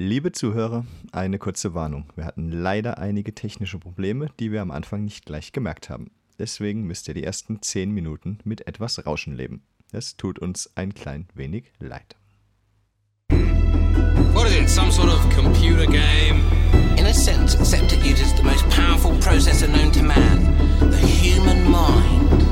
Liebe Zuhörer, eine kurze Warnung. Wir hatten leider einige technische Probleme, die wir am Anfang nicht gleich gemerkt haben. Deswegen müsst ihr die ersten 10 Minuten mit etwas Rauschen leben. Es tut uns ein klein wenig leid. What is it, some sort of computer game? In a sense, except it uses the most powerful processor known to man, the human mind.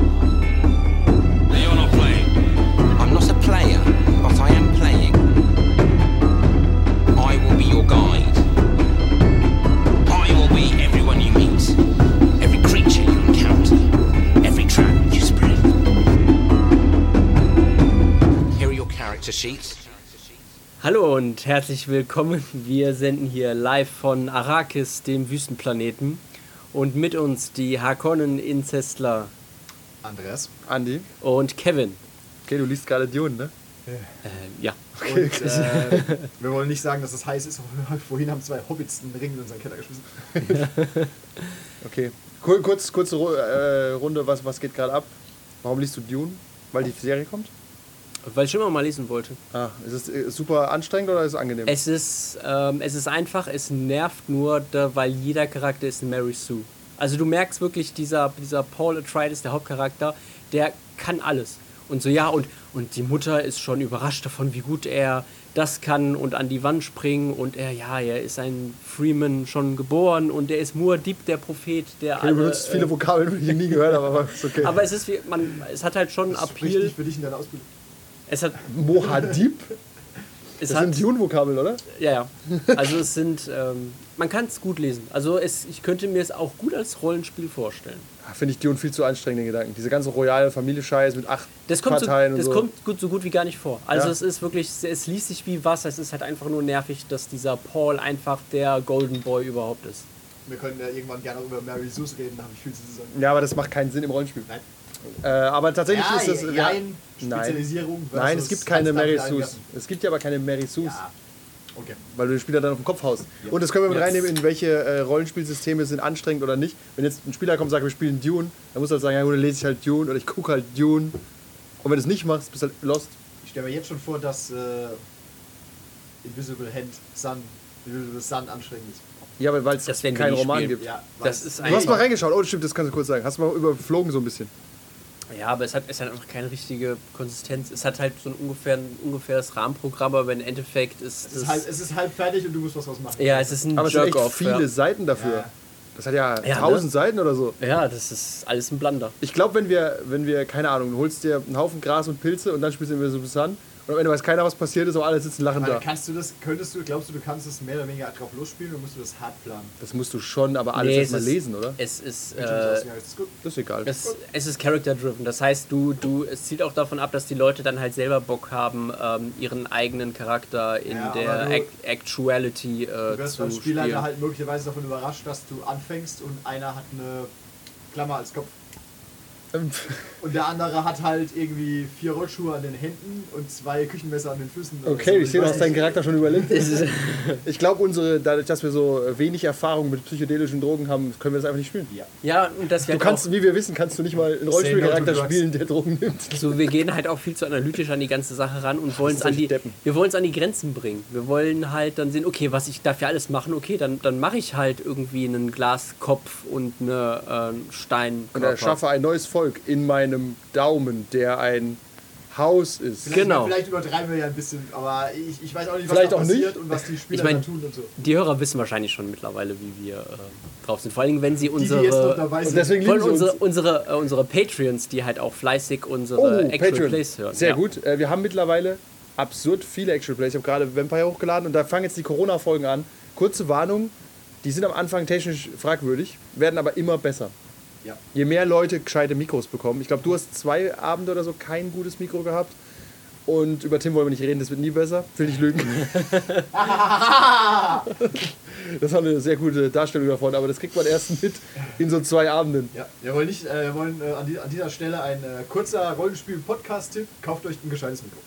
Sheets. Hallo und herzlich willkommen. Wir senden hier live von Arrakis, dem Wüstenplaneten. Und mit uns die Harkonnen-Inzestler Andreas. Andi. und Kevin. Okay, du liest gerade Dune, ne? Äh, ja. Und äh, wir wollen nicht sagen, dass es heiß ist. aber Vorhin haben zwei Hobbits einen Ring in unseren Keller geschmissen. Okay. Kur kurz, kurze äh, Runde, was, was geht gerade ab? Warum liest du Dune? Weil die Serie kommt? Weil ich schon immer mal lesen wollte. Ah, ist es äh, super anstrengend oder ist es angenehm? Es ist, ähm, es ist einfach, es nervt nur, da, weil jeder Charakter ist Mary Sue. Also du merkst wirklich, dieser, dieser Paul Atreides, der Hauptcharakter, der kann alles. Und so, ja, und, und die Mutter ist schon überrascht davon, wie gut er das kann und an die Wand springen. Und er, ja, er ist ein Freeman schon geboren und er ist Muad'Dib, der Prophet, der okay, du benutzt viele Vokabeln, die ich nie gehört habe, aber ist okay. Aber es ist wie, man, es hat halt schon einen Das ist Appeal. wichtig für dich in deiner Ausbildung. Es hat, Mohadib? es Das hat, sind Dune-Vokabeln, oder? Ja, ja. Also es sind, ähm, man kann es gut lesen. Also es, ich könnte mir es auch gut als Rollenspiel vorstellen. Ah, Finde ich Dune viel zu anstrengend, den Gedanken. Diese ganze royale Familie-Scheiß mit acht Das kommt, so, Parteien das und so. kommt gut, so gut wie gar nicht vor. Also Ja. es ist wirklich, es liest sich wie Wasser. Es ist halt einfach nur nervig, dass dieser Paul einfach der Golden Boy überhaupt ist. Wir können ja irgendwann gerne auch über Mary Sue reden, da habe ich viel zu sagen. Ja, aber das macht keinen Sinn im Rollenspiel. Nein. Äh, aber tatsächlich ist das. ja, ja, nein. Spezialisierung Nein, es gibt keine Mary Sues. Es gibt ja aber keine Mary Sues. Ja, okay. Weil du den Spieler dann auf den Kopf haust. Und das können wir mit Yes. reinnehmen, in welche äh, Rollenspielsysteme sind anstrengend oder nicht. Wenn jetzt ein Spieler kommt und sagt, wir spielen Dune, dann musst du halt sagen, ja gut, dann lese ich halt Dune oder ich gucke halt Dune. Und wenn du es nicht machst, bist du halt lost. Ich stelle mir jetzt schon vor, dass äh, Invisible Hand Sun, Invisible Sun anstrengend ist. Ja, aber weil es keinen Roman spielen. gibt. Ja, Das ist Du hast mal reingeschaut, oh stimmt, das kannst du kurz sagen. Hast du mal überflogen so ein bisschen. Ja, aber es hat, es hat einfach keine richtige Konsistenz. Es hat halt so ein ungefähr, ein ungefähres Rahmenprogramm, aber im Endeffekt ist Es es. ist, halb, es ist halb fertig und du musst was draus machen. ja, es ist ein Aber es sind viele Ja. Seiten dafür. Ja. Das hat ja, Ja, tausend ne? Seiten oder so. ja, das ist alles ein Blunder. Ich glaube, wenn wir, wenn wir, keine Ahnung, du holst dir einen Haufen Gras und Pilze und dann spielst du Invisible Sun und am Ende weiß keiner, was passiert ist, aber alle sitzen lachend Aber da. kannst du das, könntest du, glaubst du, du kannst es mehr oder weniger drauf losspielen oder musst du das hart planen? Das musst du schon, aber alles Nee, erstmal lesen, oder? Es ist. Äh. Das ist egal. Es, es ist character-driven. Das heißt, du, du, es zielt auch davon ab, dass die Leute dann halt selber Bock haben, ähm, ihren eigenen Charakter in Ja, der du- Act Actuality äh, Du wirst zu beim Spieler spielen. halt möglicherweise davon überrascht, dass du anfängst und einer hat eine Klammer als Kopf. Und der andere hat halt irgendwie vier Rollschuhe an den Händen und zwei Küchenmesser an den Füßen. oder Okay, so. ich sehe, du hast deinen. Charakter schon überlegt. Ich glaube, unsere, dadurch, dass wir so wenig Erfahrung mit psychedelischen Drogen haben, können wir das einfach nicht spielen. Ja. ja, und dass wir Du kannst, wie wir wissen, kannst du nicht mal einen drugs. spielen, der Drogen nimmt. so, wir gehen halt auch viel zu analytisch an die ganze Sache ran und wollen es an die, Deppen. wir wollen es an die Grenzen bringen. Wir wollen halt dann sehen, okay, was ich dafür alles machen, okay, dann, dann mache ich halt irgendwie einen Glaskopf und eine äh, Stein. Und erschaffe ein neues Volk in meinem Daumen, der ein Haus ist. Vielleicht, Genau. Vielleicht übertreiben wir ja ein bisschen, aber ich, ich weiß auch nicht, was Vielleicht da auch passiert nicht. und was die Spieler Ich mein, da tun und so. Die Hörer wissen wahrscheinlich schon mittlerweile, wie wir äh, drauf sind. Vor allem, wenn sie Die, die unsere. dabei sind. Und deswegen unsere, uns. unsere, äh, unsere Patreons, die halt auch fleißig unsere Oh, Actual Patreon. Plays hören. Sehr ja. gut. Äh, Wir haben mittlerweile absurd viele Actual Plays. Ich habe gerade Vampire hochgeladen und da fangen jetzt die Corona-Folgen an. Kurze Warnung, die sind am Anfang technisch fragwürdig, werden aber immer besser. Ja. Je mehr Leute gescheite Mikros bekommen. Ich glaube, du hast zwei Abende oder so kein gutes Mikro gehabt. Und über Tim wollen wir nicht reden, das wird nie besser. Will nicht lügen. das war eine sehr gute Darstellung davon, aber das kriegt man erst mit in so zwei Abenden. Ja, wir wollen, nicht, äh, wir wollen äh, an, die, an dieser Stelle ein äh, kurzer Rollenspiel-Podcast-Tipp. Kauft euch ein gescheites Mikro.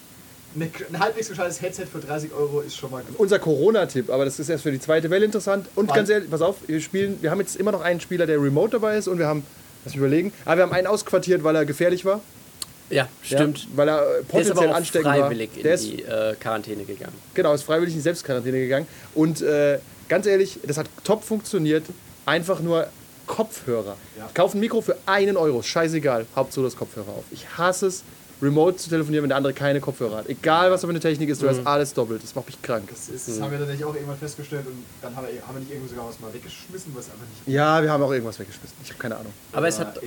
Ein halbwegs gescheites Headset für 30 Euro ist schon mal gut. unser Corona-Tipp, aber das ist erst für die zweite Welle interessant. Und Wann? ganz ehrlich, pass auf, wir spielen, wir haben jetzt immer noch einen Spieler, der remote dabei ist und wir haben, lass mich überlegen, aber wir haben einen ausquartiert, weil er gefährlich war. Ja, stimmt. Ja, weil er äh, der ist potenziell aber auch ansteckend freiwillig war. Der in ist, die äh, Quarantäne gegangen. genau, ist freiwillig in die Selbstquarantäne gegangen. Und äh, ganz ehrlich, das hat top funktioniert. Einfach nur Kopfhörer. Ja. Kauf ein Mikro für einen Euro. Scheißegal. Hauptsache das Kopfhörer auf. Ich hasse es, remote zu telefonieren, wenn der andere keine Kopfhörer hat. Egal, was da für eine Technik ist, du hast alles doppelt. Das macht mich krank. Das, ist, das haben wir tatsächlich auch irgendwann festgestellt und dann haben wir, haben wir nicht irgendwo sogar was mal weggeschmissen, was einfach nicht Ja, wir haben auch irgendwas weggeschmissen. Ich habe keine Ahnung. Aber es hat.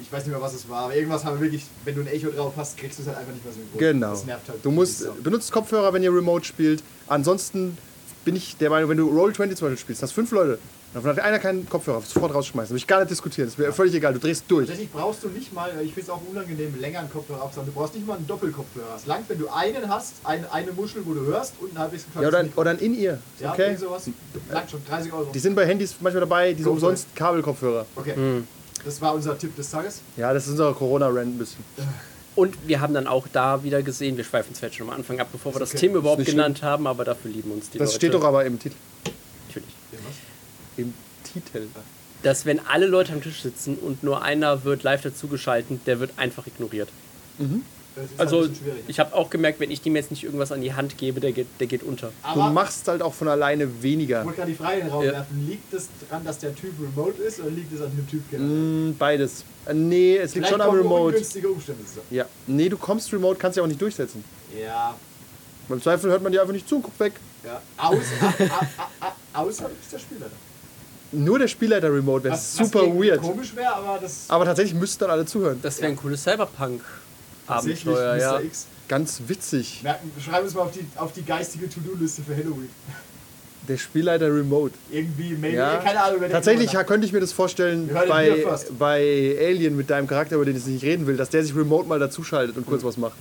Ich weiß nicht mehr, was es war, aber irgendwas haben wir wirklich, wenn du ein Echo drauf hast, kriegst du es halt einfach nicht mehr so gut. Genau. Das nervt halt. Du musst, benutzt Kopfhörer, wenn ihr Remote spielt. Ansonsten bin ich der Meinung, wenn du Roll 20 zum Beispiel spielst, hast fünf Leute, davon hat einer keinen Kopfhörer, sofort rausschmeißen. Will ich gar nicht diskutieren. Das wäre völlig egal. Du drehst durch. Tatsächlich brauchst du nicht mal, ich finde es auch unangenehm, länger einen Kopfhörer aufzuhaben. Du brauchst nicht mal einen Doppelkopfhörer. Es langt, wenn du einen hast, ein, eine Muschel, wo du hörst und ein halbwegs Ja, oder, oder ein In-Ear. Ja, Okay? sowas. Langt schon, 30 Euro. Die sind bei Handys manchmal dabei, diese Go for umsonst Kabelkopfhörer. Okay. Das war unser Tipp des Tages. Ja, das ist unser Corona-Rant ein bisschen. Und wir haben dann auch da wieder gesehen, wir schweifen zwar jetzt schon am Anfang ab, bevor wir das okay. Thema überhaupt genannt haben, aber dafür lieben uns die Das Leute. steht doch aber im Titel. Im Titel. Dass wenn alle Leute am Tisch sitzen und nur einer wird live dazugeschalten, der wird einfach ignoriert. Ist Also halt schwierig. ich habe auch gemerkt, wenn ich dem jetzt nicht irgendwas an die Hand gebe, der geht, der geht unter. Du Aber machst halt auch von alleine ich weniger. wollte gerade die Frage in den Raum Ja. werfen. Liegt es daran, dass der Typ remote ist oder liegt es an dem Typ generell? Hm, beides. Äh, Nee, es liegt Vielleicht schon am Remote. ungünstige Umstände zusammen. Ja. Nee, du kommst remote, kannst ja auch nicht durchsetzen. Ja, Beim Zweifel hört man dir einfach nicht zu, guck weg. ja. Aus, a, a, a, außer du bist der Spieler. Nur der Spielleiter remote wäre super weird. Komisch wäre, aber das Aber tatsächlich müssten dann alle zuhören. Das wäre ein cooles tatsächlich Cyberpunk-Abenteuer, ja. Mr. X. Ganz witzig. Merken, schreiben wir es mal auf die, auf die geistige To-Do-Liste für Halloween. Der Spielleiter remote. Irgendwie, maybe, Ja. keine Ahnung. Tatsächlich könnte ich mir das vorstellen bei, bei Alien mit deinem Charakter, über den ich nicht reden will, dass der sich remote mal dazuschaltet und Mhm. kurz was macht.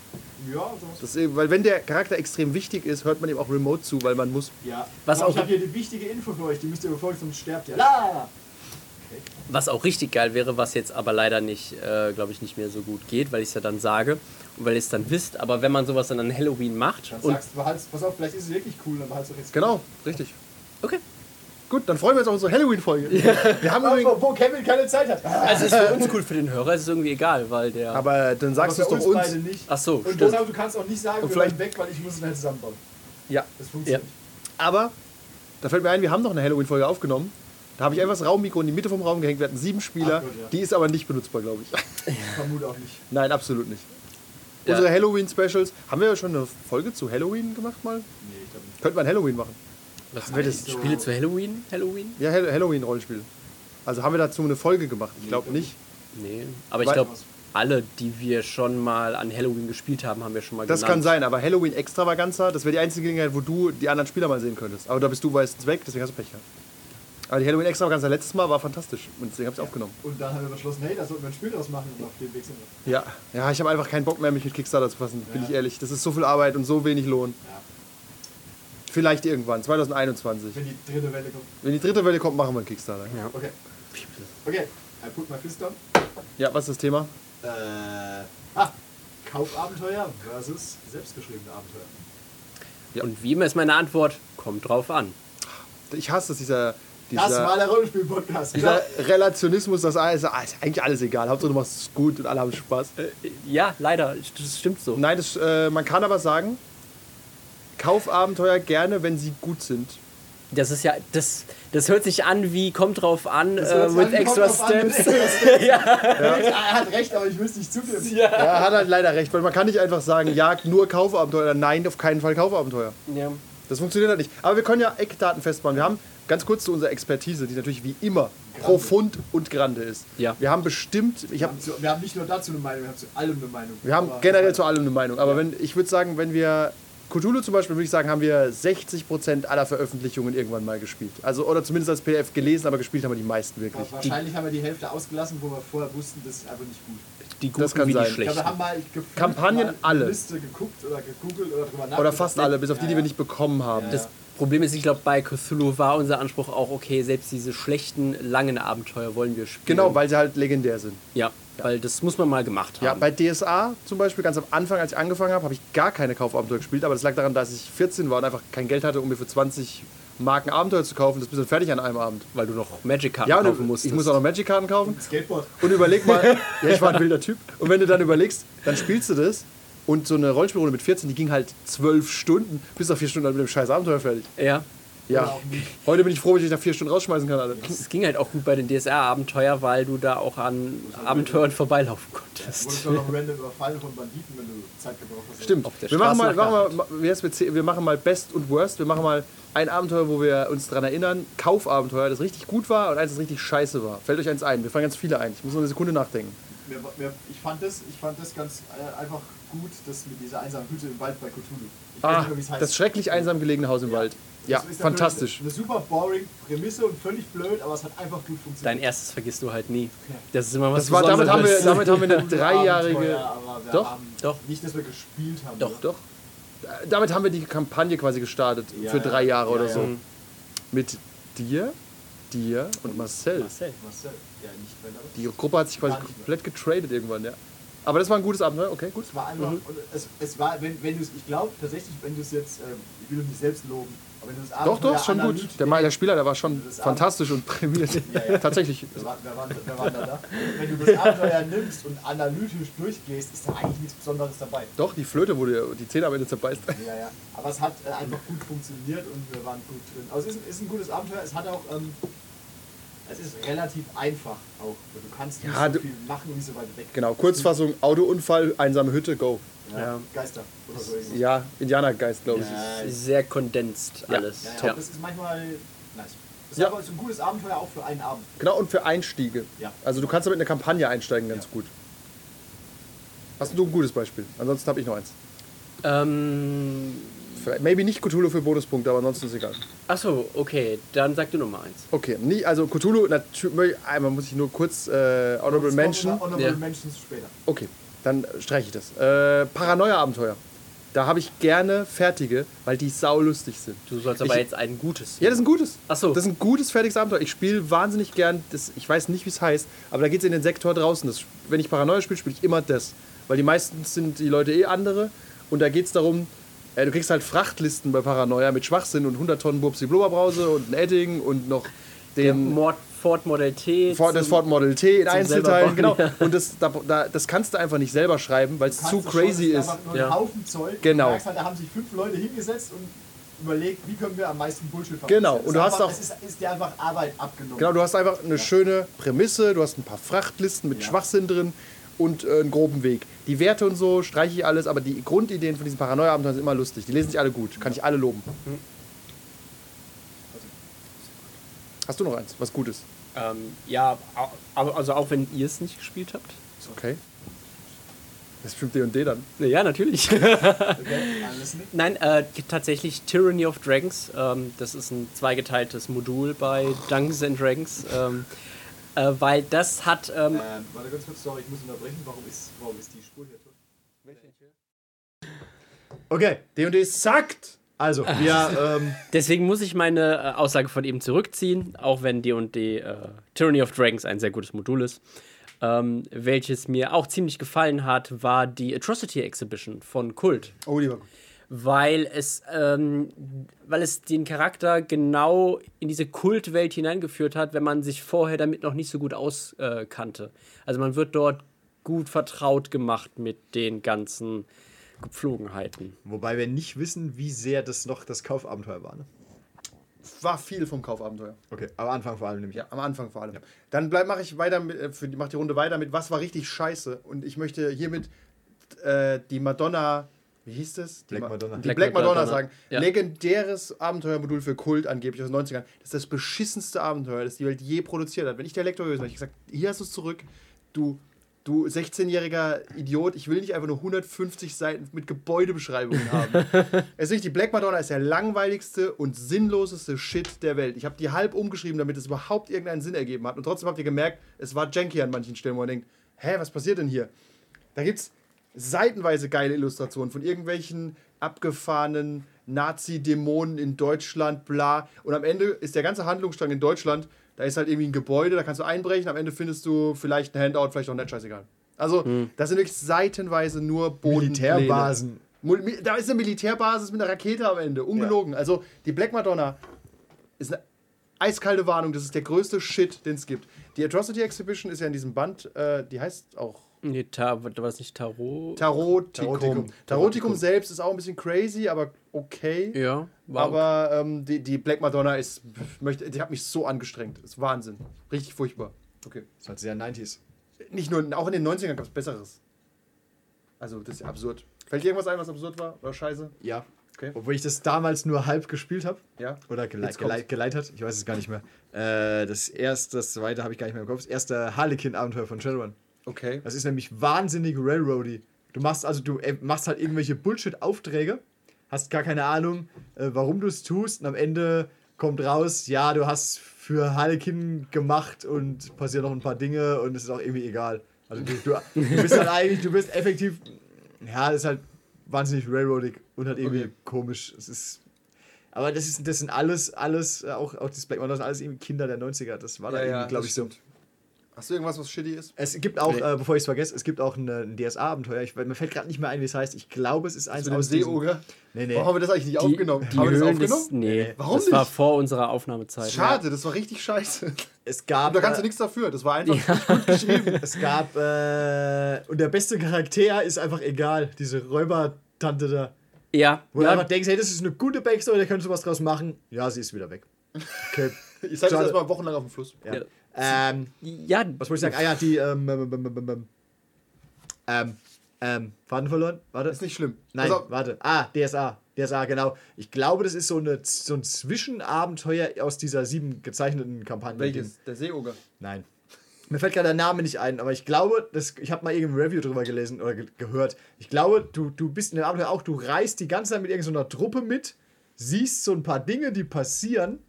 Ja. Das, weil wenn der Charakter extrem wichtig ist, hört man ihm auch remote zu, weil man muss. Ja. Was auch- Ich habe hier eine wichtige Info für euch, die müsst ihr befolgen, sonst sterbt ihr. La! Was auch richtig geil wäre, was jetzt aber leider nicht, äh, glaube ich, nicht mehr so gut geht, weil ich es ja dann sage und weil ihr es dann wisst. Aber wenn man sowas dann an Halloween macht Dann und sagst du, behalt's, pass auf, vielleicht ist es wirklich cool, dann behalt's doch jetzt. Genau, richtig. okay, Gut, dann freuen wir uns auf unsere Halloween-Folge. Wir haben übrigens, wo, wo Kevin keine Zeit hat. also ist für uns cool, für den Hörer ist es irgendwie egal, weil der. aber dann sagst du es doch uns beide nicht. Ach so, Und deshalb, du kannst auch nicht sagen, Und wir vielleicht- bleiben weg, weil ich muss schnell zusammenbauen. Ja, Das funktioniert. aber da fällt mir ein, wir haben noch eine Halloween-Folge aufgenommen. Da habe ich einfach das Raummikro in die Mitte vom Raum gehängt. Wir hatten sieben Spieler. Ach Gott, ja. Die ist aber nicht benutzbar, glaube ich. Ich vermute auch nicht. Nein, absolut nicht. Ja. Unsere Halloween-Specials. Haben wir ja schon eine Folge zu Halloween gemacht mal? Nee, ich glaube nicht. Könnten wir ein Halloween machen. Was wird das? das? Spiele zu Halloween? Halloween? Ja, Hall- Halloween-Rollenspiel. Also haben wir dazu eine Folge gemacht? Ich glaube nicht. Nee. Aber ich glaube, alle, die wir schon mal an Halloween gespielt haben, haben wir schon mal Das genannt. kann sein, aber Halloween Extravaganza, das wäre die einzige Gelegenheit, wo du die anderen Spieler mal sehen könntest. Aber da bist du meistens weg, deswegen hast du Pech gehabt. Aber die Halloween Extravaganza letztes Mal war fantastisch und deswegen habe ich aufgenommen. Und dann haben wir beschlossen, hey, da sollten wir ein Spiel draus machen und auf dem Weg sind wir. Ja, ja ich habe einfach keinen Bock mehr, mich mit Kickstarter zu fassen, bin Ja. ich ehrlich. Das ist so viel Arbeit und so wenig Lohn. Ja. Vielleicht irgendwann, 2021. Wenn die dritte Welle kommt. Wenn die dritte Welle kommt, machen wir einen Kickstarter. Ja. Okay. Okay, I put my fist down. Ja, was ist das Thema? Äh, ah, Kaufabenteuer versus selbstgeschriebene Abenteuer. Und wie immer ist meine Antwort, kommt drauf an. Ich hasse es, dieser, Das war dieser, der Rollenspiel-Podcast. dieser Relationismus, das alles, ah, ist eigentlich alles egal. Hauptsache du machst es gut und alle haben Spaß. Ja, leider, das stimmt so. Nein, das, äh, man kann aber sagen, Kaufabenteuer gerne, wenn sie gut sind. Das ist ja, das, das hört sich an wie kommt drauf an äh, with an, kommt extra drauf an, mit steps. extra Steps. Er hat recht, aber ich will es nicht zugeben. Ja, er hat halt leider recht, weil man kann nicht einfach sagen, ja, nur Kaufabenteuer oder nein, auf keinen Fall Kaufabenteuer. Ja. Das funktioniert halt nicht. Aber wir können ja Eckdaten festmachen. Wir haben ganz kurz zu unserer Expertise, die natürlich wie immer profund und grande ist. Ja. Wir haben bestimmt, ich Wir habe haben, zu, wir haben nicht nur dazu eine Meinung, wir haben zu allem eine Meinung. Wir haben generell zu allem eine Meinung. Aber wenn, ich würde sagen, wenn wir Cthulhu zum Beispiel, würde ich sagen, haben wir 60% aller Veröffentlichungen irgendwann mal gespielt. Also, oder zumindest als PDF gelesen, aber gespielt haben wir die meisten wirklich. Wahrscheinlich haben wir die Hälfte ausgelassen, wo wir vorher wussten, das ist einfach nicht gut. Die guten Das kann wie die sein. Glaube, schlechten. wir haben mal gefühlt Kampagnen mal alle. Liste geguckt oder gegoogelt oder drüber nachgedacht. Oder fast alle, bis auf die, die wir nicht bekommen haben. Ja. Das Problem ist, ich glaube, bei Cthulhu war unser Anspruch auch, okay, selbst diese schlechten, langen Abenteuer wollen wir spielen. Genau, weil sie halt legendär sind. Ja, weil das muss man mal gemacht haben. Ja, bei DSA zum Beispiel, ganz am Anfang, als ich angefangen habe, habe ich gar keine Kaufabenteuer gespielt, aber das lag daran, dass ich 14 war und einfach kein Geld hatte, um mir für 20 Marken Abenteuer zu kaufen. Das bist du fertig an einem Abend. weil du noch Magic-Karten Ja, kaufen musstest. ich muss auch noch Magic-Karten kaufen. Skateboard. Und überleg mal, ja, ich war ein wilder Typ. Und wenn du dann überlegst, dann spielst du das und so eine Rollenspielrunde mit 14, die ging halt zwölf Stunden, bis nach vier Stunden dann mit dem scheiß Abenteuer fertig. Ja. Ja. Heute bin ich froh, wenn ich nach vier Stunden rausschmeißen kann, Alter. Es ging halt auch gut bei den DSR-Abenteuer, weil du da auch an Abenteuern vorbeilaufen Du konntest. wurdest doch noch random überfallen von Banditen, wenn du Zeit gebraucht hast. Stimmt. Auf der Wir machen, mal, Straße machen, mal, wir machen mal Best und Worst. Wir machen mal ein Abenteuer, wo wir uns daran erinnern, Kaufabenteuer, das richtig gut war und eins, das richtig scheiße war. Fällt euch eins ein? Wir fangen ganz viele ein. Ich muss nur eine Sekunde nachdenken. Ich, fand das, ich fand das ganz äh, einfach gut, das mit dieser einsamen Hütte im Wald bei Cthulhu. Ich weiß Ah, nicht mehr, wie es heißt. das schrecklich einsam gelegene Haus im Wald. Ja, Das ist natürlich fantastisch. Eine, eine super boring Prämisse und völlig blöd, aber es hat einfach gut funktioniert. Dein erstes vergisst du halt nie. Das ist immer was Das war, damit, haben wir, damit haben wir eine dreijährige. Doch, haben doch. Nicht, dass wir gespielt haben. Doch, doch. Damit haben wir die Kampagne quasi gestartet Ja, für ja. drei Jahre Ja, oder ja. so. Mit dir, dir und Marcel. Marcel. Marcel, ja, nicht Die Gruppe hat sich quasi komplett getradet irgendwann, ja. Aber das war ein gutes Abenteuer, okay, gut. Es war einfach, und es, es war, wenn, wenn du es, ich glaube tatsächlich, wenn du es jetzt, ähm, ich will dich nicht selbst loben, aber wenn du es Doch, doch, schon gut. Der, der Spieler, der war schon fantastisch und prämiert. Ja, ja. Tatsächlich. Wer war, wer, war, wer war da da? Wenn du das Abenteuer nimmst und analytisch durchgehst, ist da eigentlich nichts Besonderes dabei. Doch, die Flöte, wo dir die Zähne am Ende zerbeißt. Ja, ja. Aber es hat äh, einfach gut funktioniert und wir waren gut drin. Also es ist, ist ein gutes Abenteuer. Es hat auch, ähm, es ist relativ einfach auch. Du kannst nicht Ja, so viel machen, nicht so weit weg. Genau, Kurzfassung, Autounfall, einsame Hütte, go. Ja, Ja. Geister oder so. Ja, Indianergeist, glaube ich. Ja, ja, Sehr kondensiert alles. ja, Ja. ja. Das ist manchmal nice. Das Ja. ist aber so ein gutes Abenteuer auch für einen Abend. Genau, und für Einstiege. Ja. Also du kannst damit in eine Kampagne einsteigen, ganz Ja. gut. Hast du ein gutes Beispiel? Ansonsten habe ich noch eins. Ähm, Vielleicht, maybe nicht Cthulhu für Bonuspunkte, aber ansonsten ist egal. achso, okay, dann sag du Nummer eins. Okay, nicht, also Cthulhu, natürlich, einmal muss ich nur kurz äh, Honorable Mention. Honorable Ja. Mentions später. Okay, dann streiche ich das. Äh, Paranoia-Abenteuer. Da habe ich gerne fertige, weil die saulustig sind. Du sollst Ich- aber jetzt ein gutes. Ja, das ist ein gutes. Ach so. Das ist ein gutes, fertiges Abenteuer. Ich spiele wahnsinnig gern, das, ich weiß nicht, wie es heißt, aber da geht es in den Sektor draußen. Das, wenn ich Paranoia spiele, spiele ich immer das. Weil die meisten sind die Leute eh andere. Und da geht es darum, äh, du kriegst halt Frachtlisten bei Paranoia mit Schwachsinn und 100 Tonnen Bubsi Blubberbrause und ein Edding und noch den Mord, Ford Model T. Ford, das Ford Model T in Einzelteilen. Genau. ja. Und das, da, da, das kannst du einfach nicht selber schreiben, weil es Du zu schon, crazy es ist. einfach nur Ja. ein Haufen Zeug. Genau. Halt, da haben sich fünf Leute hingesetzt und überlegt, wie können wir am meisten Bullshit fabrizieren. Genau, und ist du hast einfach, auch- Es ist, ist dir einfach Arbeit abgenommen. Genau, du hast einfach eine schöne Prämisse, du hast ein paar Frachtlisten mit Ja. Schwachsinn drin und äh, einen groben Weg. Die Werte und so streiche ich alles, aber die Grundideen von diesen Paranoia-Abenteuern sind immer lustig. Die lesen sich alle gut, kann ich alle loben. Hast du noch eins, was gut ist? Ähm, ja, also auch wenn ihr es nicht gespielt habt. Ist okay. Das ist bestimmt D&D dann. Ja, natürlich. Okay, alles nicht. Nein, äh, tatsächlich Tyranny of Dragons. Ähm, das ist ein zweigeteiltes Modul bei Dungeons and Dragons. Ähm, äh, weil das hat. Ähm, Ähm, warte ganz kurz, sorry, ich muss unterbrechen. Warum ist, warum ist die Spur hier tot? Okay, D&D sagt. Also, wir, ähm, Deswegen muss ich meine äh, Aussage von eben zurückziehen, auch wenn D&D äh, Tyranny of Dragons ein sehr gutes Modul ist. Ähm, welches mir auch ziemlich gefallen hat, war die Atrocity Exhibition von Kult. Oh, lieber gut. Weil es, ähm, weil es den Charakter genau in diese Kultwelt hineingeführt hat, wenn man sich vorher damit noch nicht so gut auskannte. Also man wird dort gut vertraut gemacht mit den ganzen Gepflogenheiten. wobei wir nicht wissen, wie sehr das noch das Kaufabenteuer war. Ne? War viel vom Kaufabenteuer. Okay, am Anfang vor allem nämlich. Ja, am Anfang vor allem. Dann bleib, mache ich weiter mit, äh, für die, mach die Runde weiter mit Was war richtig scheiße? Und ich möchte hiermit äh, die Madonna, wie hieß das? Die Black Ma- Madonna. Die Black Black, Madonna, Madonna, sagen. ja. Legendäres Abenteuermodul für Kult angeblich aus den 90ern. Das ist das beschissenste Abenteuer, das die Welt je produziert hat. Wenn ich der Lektor gewesen wäre, hätte ich gesagt, hier hast du es zurück. Du, du 16-jähriger Idiot, ich will nicht einfach nur 150 Seiten mit Gebäudebeschreibungen haben. Es ist nicht, die Black Madonna ist der langweiligste und sinnloseste Shit der Welt. Ich habe die halb umgeschrieben, damit es überhaupt irgendeinen Sinn ergeben hat. Und trotzdem habt ihr gemerkt, es war janky an manchen Stellen, wo man denkt, hä, was passiert denn hier? Da gibt's seitenweise geile Illustrationen von irgendwelchen abgefahrenen Nazi-Dämonen in Deutschland, bla. Und am Ende ist der ganze Handlungsstrang in Deutschland, da ist halt irgendwie ein Gebäude, da kannst du einbrechen, am Ende findest du vielleicht ein Handout, vielleicht auch nicht, scheißegal. Also, das sind wirklich seitenweise nur Bodenpläne. Militärbasen. Da ist eine Militärbasis mit einer Rakete am Ende, ungelogen. Also, die Black Madonna ist eine eiskalte Warnung, das ist der größte Shit, den es gibt. Die Atrocity Exhibition ist ja in diesem Band, äh, die heißt auch Nee, ta war das nicht Tarot? Tarotikum. Tarotikum. Tarotikum selbst ist auch ein bisschen crazy, aber okay. ja, war Aber ähm, die, die Black Madonna ist, möchte, die hat mich so angestrengt. Ist Wahnsinn. Richtig furchtbar. Okay. Das halt sehr 90s. Nicht nur, auch in den 90ern gab es Besseres. Also, das ist ja absurd. Fällt dir irgendwas ein, was absurd war? Oder scheiße? Ja. Okay. Obwohl ich das damals nur halb gespielt habe. Ja. Oder gelei Jetzt kommt's. gelei geleitet. Ich weiß es gar nicht mehr. Äh, das erste, das zweite habe ich gar nicht mehr im Kopf. Das erste Harlequin-Abenteuer von Shadowrun. Okay. Das ist nämlich wahnsinnig Railroady. Du machst also, du äh, machst halt irgendwelche Bullshit-Aufträge, hast gar keine Ahnung, äh, warum du es tust und am Ende kommt raus, ja, du hast für Harlequin gemacht und passieren noch ein paar Dinge und es ist auch irgendwie egal. Also du, du, du bist halt eigentlich, du bist effektiv, ja, das ist halt wahnsinnig railroadig und halt irgendwie Okay. komisch. Es ist, aber das, ist, das sind alles, alles, äh, auch, auch das Black Mountain, das sind alles irgendwie Kinder der 90er. Das war da irgendwie, glaube ich, so. Hast du irgendwas, was shitty ist? Es gibt auch, Nee. äh, bevor ich es vergesse, es gibt auch ein, ein DSA-Abenteuer. Ich, mir fällt gerade nicht mehr ein, wie es heißt. Ich glaube, es ist eins aus Seeoger? Nee, nee. Warum haben wir das eigentlich nicht die, aufgenommen? Die haben wir das aufgenommen? Des, nee, Warum das war nicht? vor unserer Aufnahmezeit. Schade, das war richtig scheiße. Es gab, Und da kannst du äh, nichts dafür. Das war einfach nicht gut geschrieben. es gab, äh, und der beste Charakter ist einfach egal. Diese Räubertante da. Ja, Wo du ja, einfach denkst, hey, das ist eine gute Backstory, da könntest du was draus machen. Ja, sie ist wieder weg. Okay. Ich sag jetzt Schade. erstmal wochenlang auf dem Fluss. Ja. Ja. Ähm, ja, was wollte ich sagen? Ah ja, die, ähm, ähm, ähm, ähm, ähm, ähm, ähm, Faden verloren? Warte. Ist nicht schlimm. Nein, auf. warte. Ah, DSA. DSA, genau. Ich glaube, das ist so, eine, so ein Zwischenabenteuer aus dieser sieben gezeichneten Kampagne. Welches? Der Seeoger. Nein. Mir fällt gerade der Name nicht ein, aber ich glaube, das, ich habe mal irgendein Review drüber gelesen oder ge gehört. Ich glaube, du, du bist in dem Abenteuer auch, du reist die ganze Zeit mit irgendeiner Truppe mit, siehst so ein paar Dinge, die passieren,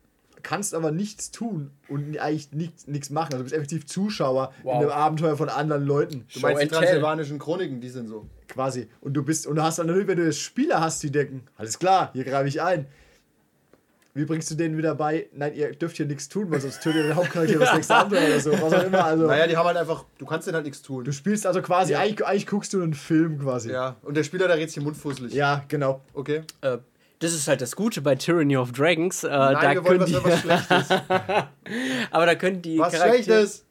kannst aber nichts tun und eigentlich nichts, nichts machen. Also du bist effektiv Zuschauer Wow. in einem Abenteuer von anderen Leuten. Du meinst die transsilvanischen Chroniken, die sind so. Quasi. Und du bist, und du hast dann natürlich, wenn du jetzt Spieler hast, die denken, alles klar, hier greife ich ein. Wie bringst du denen wieder bei? Nein, ihr dürft hier nichts tun, weil sonst tötet ihr den Hauptcharakter das nächste Abenteuer oder so. Was auch immer. Also, Naja, die haben halt einfach, du kannst denen halt nichts tun. du spielst also quasi, Ja. eigentlich, eigentlich guckst du einen Film quasi. ja, und der Spieler, der redet sich mundfusselig. Ja, genau. Okay. äh, das ist halt das Gute bei Tyranny of Dragons. Äh, Nein, da wir wollen können was, die, was Schlechtes. aber da können die Was Charaktere- Schlechtes?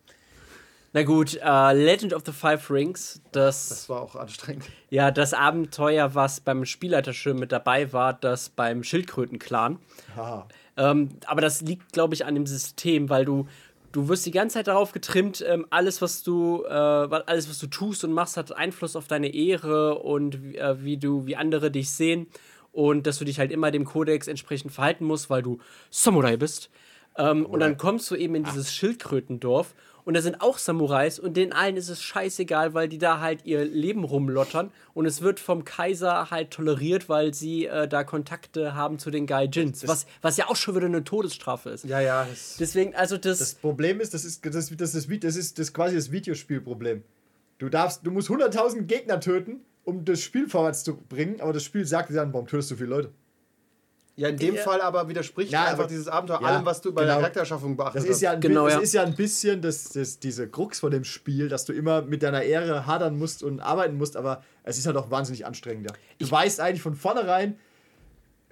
Na gut, äh, Legend of the Five Rings, das, Das war auch anstrengend. ja das Abenteuer, was beim Spielleiterschirm mit dabei war, das beim Schildkröten-Clan. Ähm, aber das liegt, glaube ich, an dem System, weil du du wirst die ganze Zeit darauf getrimmt, ähm, alles was du äh, alles was du tust und machst hat Einfluss auf deine Ehre und äh, wie du wie andere dich sehen und dass du dich halt immer dem Kodex entsprechend verhalten musst, weil du Samurai bist. Ähm, und dann kommst du eben in dieses Schildkrötendorf und da sind auch Samurais und den allen ist es scheißegal, weil die da halt ihr Leben rumlottern und es wird vom Kaiser halt toleriert, weil sie äh, da Kontakte haben zu den Gaijins, was, was ja auch schon wieder eine Todesstrafe ist. Ja, ja. Das, Deswegen, also das, Das Problem ist, das ist, das, das, das, das, das ist das quasi das Videospielproblem. Du darfst, du musst 100.000 Gegner töten, um das Spiel vorwärts zu bringen, aber das Spiel sagt dir dann, warum tötest du viele Leute? ja, in dem Ja. Fall aber widerspricht Ja, einfach aber- dieses Abenteuer Ja, allem, was du bei der genau. Charaktererschaffung beachtet Das ist ja ein, Genau, bi- das ja. ist ja ein bisschen das, das, diese Krux von dem Spiel, dass du immer mit deiner Ehre hadern musst und arbeiten musst, aber es ist halt auch wahnsinnig anstrengend. Ja. Du weißt eigentlich von vornherein,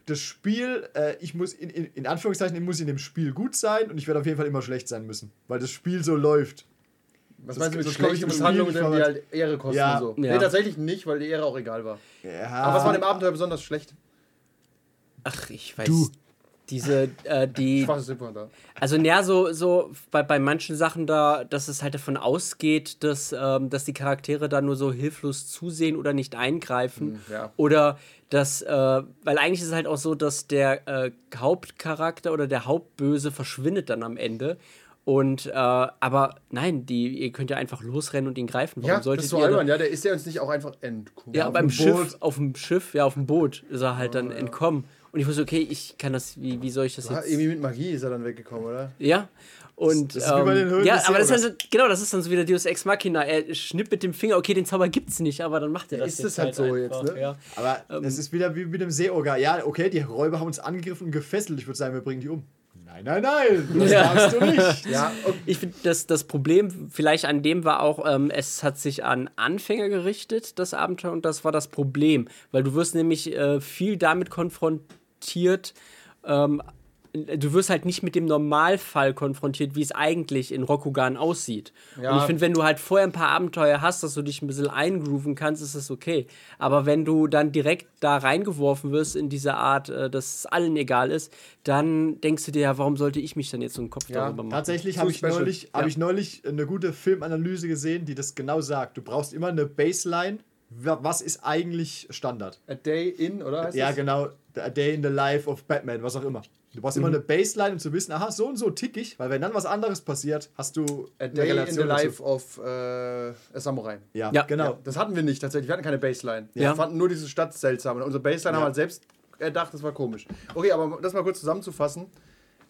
das Spiel, äh, ich muss in, in, in Anführungszeichen, ich muss in dem Spiel gut sein und ich werde auf jeden Fall immer schlecht sein müssen, weil das Spiel so läuft. Was meinst du mit ich schlechten Misshandlungen, die halt Ehre kosten Ja. und so? Ja. Nee, tatsächlich nicht, weil die Ehre auch egal war. Ja. Aber was war dem Abenteuer besonders schlecht? ach, ich weiß. Du. Diese, äh, die. Also, naja, so, so bei, bei manchen Sachen da, dass es halt davon ausgeht, dass, ähm, dass die Charaktere da nur so hilflos zusehen oder nicht eingreifen. Hm, ja. Oder dass, äh, weil eigentlich ist es halt auch so, dass der äh, Hauptcharakter oder der Hauptböse verschwindet dann am Ende. Und, äh, aber nein, die, ihr könnt ja einfach losrennen und ihn greifen. Warum Ja, das solltet ist so albern, ja. Der ist ja uns nicht auch einfach entkommen. ja, auf beim dem Schiff, auf dem Schiff, ja, auf dem Boot ist er halt dann entkommen. Und ich wusste, okay, ich kann das, wie, wie soll ich das Ah, jetzt. irgendwie mit Magie ist er dann weggekommen, oder? Ja. Und Das ist wie bei den ähm, Höhlen ja, aber das ist also, genau, das ist dann so wieder Deus Ex Machina. Er schnippt mit dem Finger, okay, den Zauber gibt's nicht, aber dann macht er Ja, das ist jetzt es halt so jetzt, ne? Ja. Aber Ähm. das ist wieder wie mit dem Seeoger. Ja, okay, die Räuber haben uns angegriffen und gefesselt. Ich würde sagen, wir bringen die um. Nein, nein, nein, das Ja. darfst du nicht. Ja, okay. Ich finde, das, das Problem vielleicht an dem war auch, ähm, es hat sich an Anfänger gerichtet, das Abenteuer, und das war das Problem. Weil du wirst nämlich äh, viel damit konfrontiert, ähm, du wirst halt nicht mit dem Normalfall konfrontiert, wie es eigentlich in Rokugan aussieht. Ja. Und ich finde, wenn du halt vorher ein paar Abenteuer hast, dass du dich ein bisschen eingrooven kannst, ist das okay. Aber wenn du dann direkt da reingeworfen wirst in diese Art, äh, dass es allen egal ist, dann denkst du dir ja, warum sollte ich mich dann jetzt so einen Kopf Ja, darüber machen? Tatsächlich habe ich, neulich, hab Ja. ich neulich eine gute Filmanalyse gesehen, die das genau sagt. Du brauchst immer eine Baseline. Wa- Was ist eigentlich Standard? A Day In, oder? Heißt Ja, das? genau. A Day in the Life of Batman, was auch immer. Du brauchst immer Mhm. eine Baseline, um zu wissen, aha, so und so tick ich, weil wenn dann was anderes passiert, hast du A eine Day in the. Life of äh, a Samurai. Ja, Ja. genau. Ja, das hatten wir nicht tatsächlich. Wir hatten keine Baseline. Ja. Wir fanden nur diese Stadt seltsam. Und unsere Baseline haben wir halt selbst erdacht, das war komisch. Okay, aber um das mal kurz zusammenzufassen.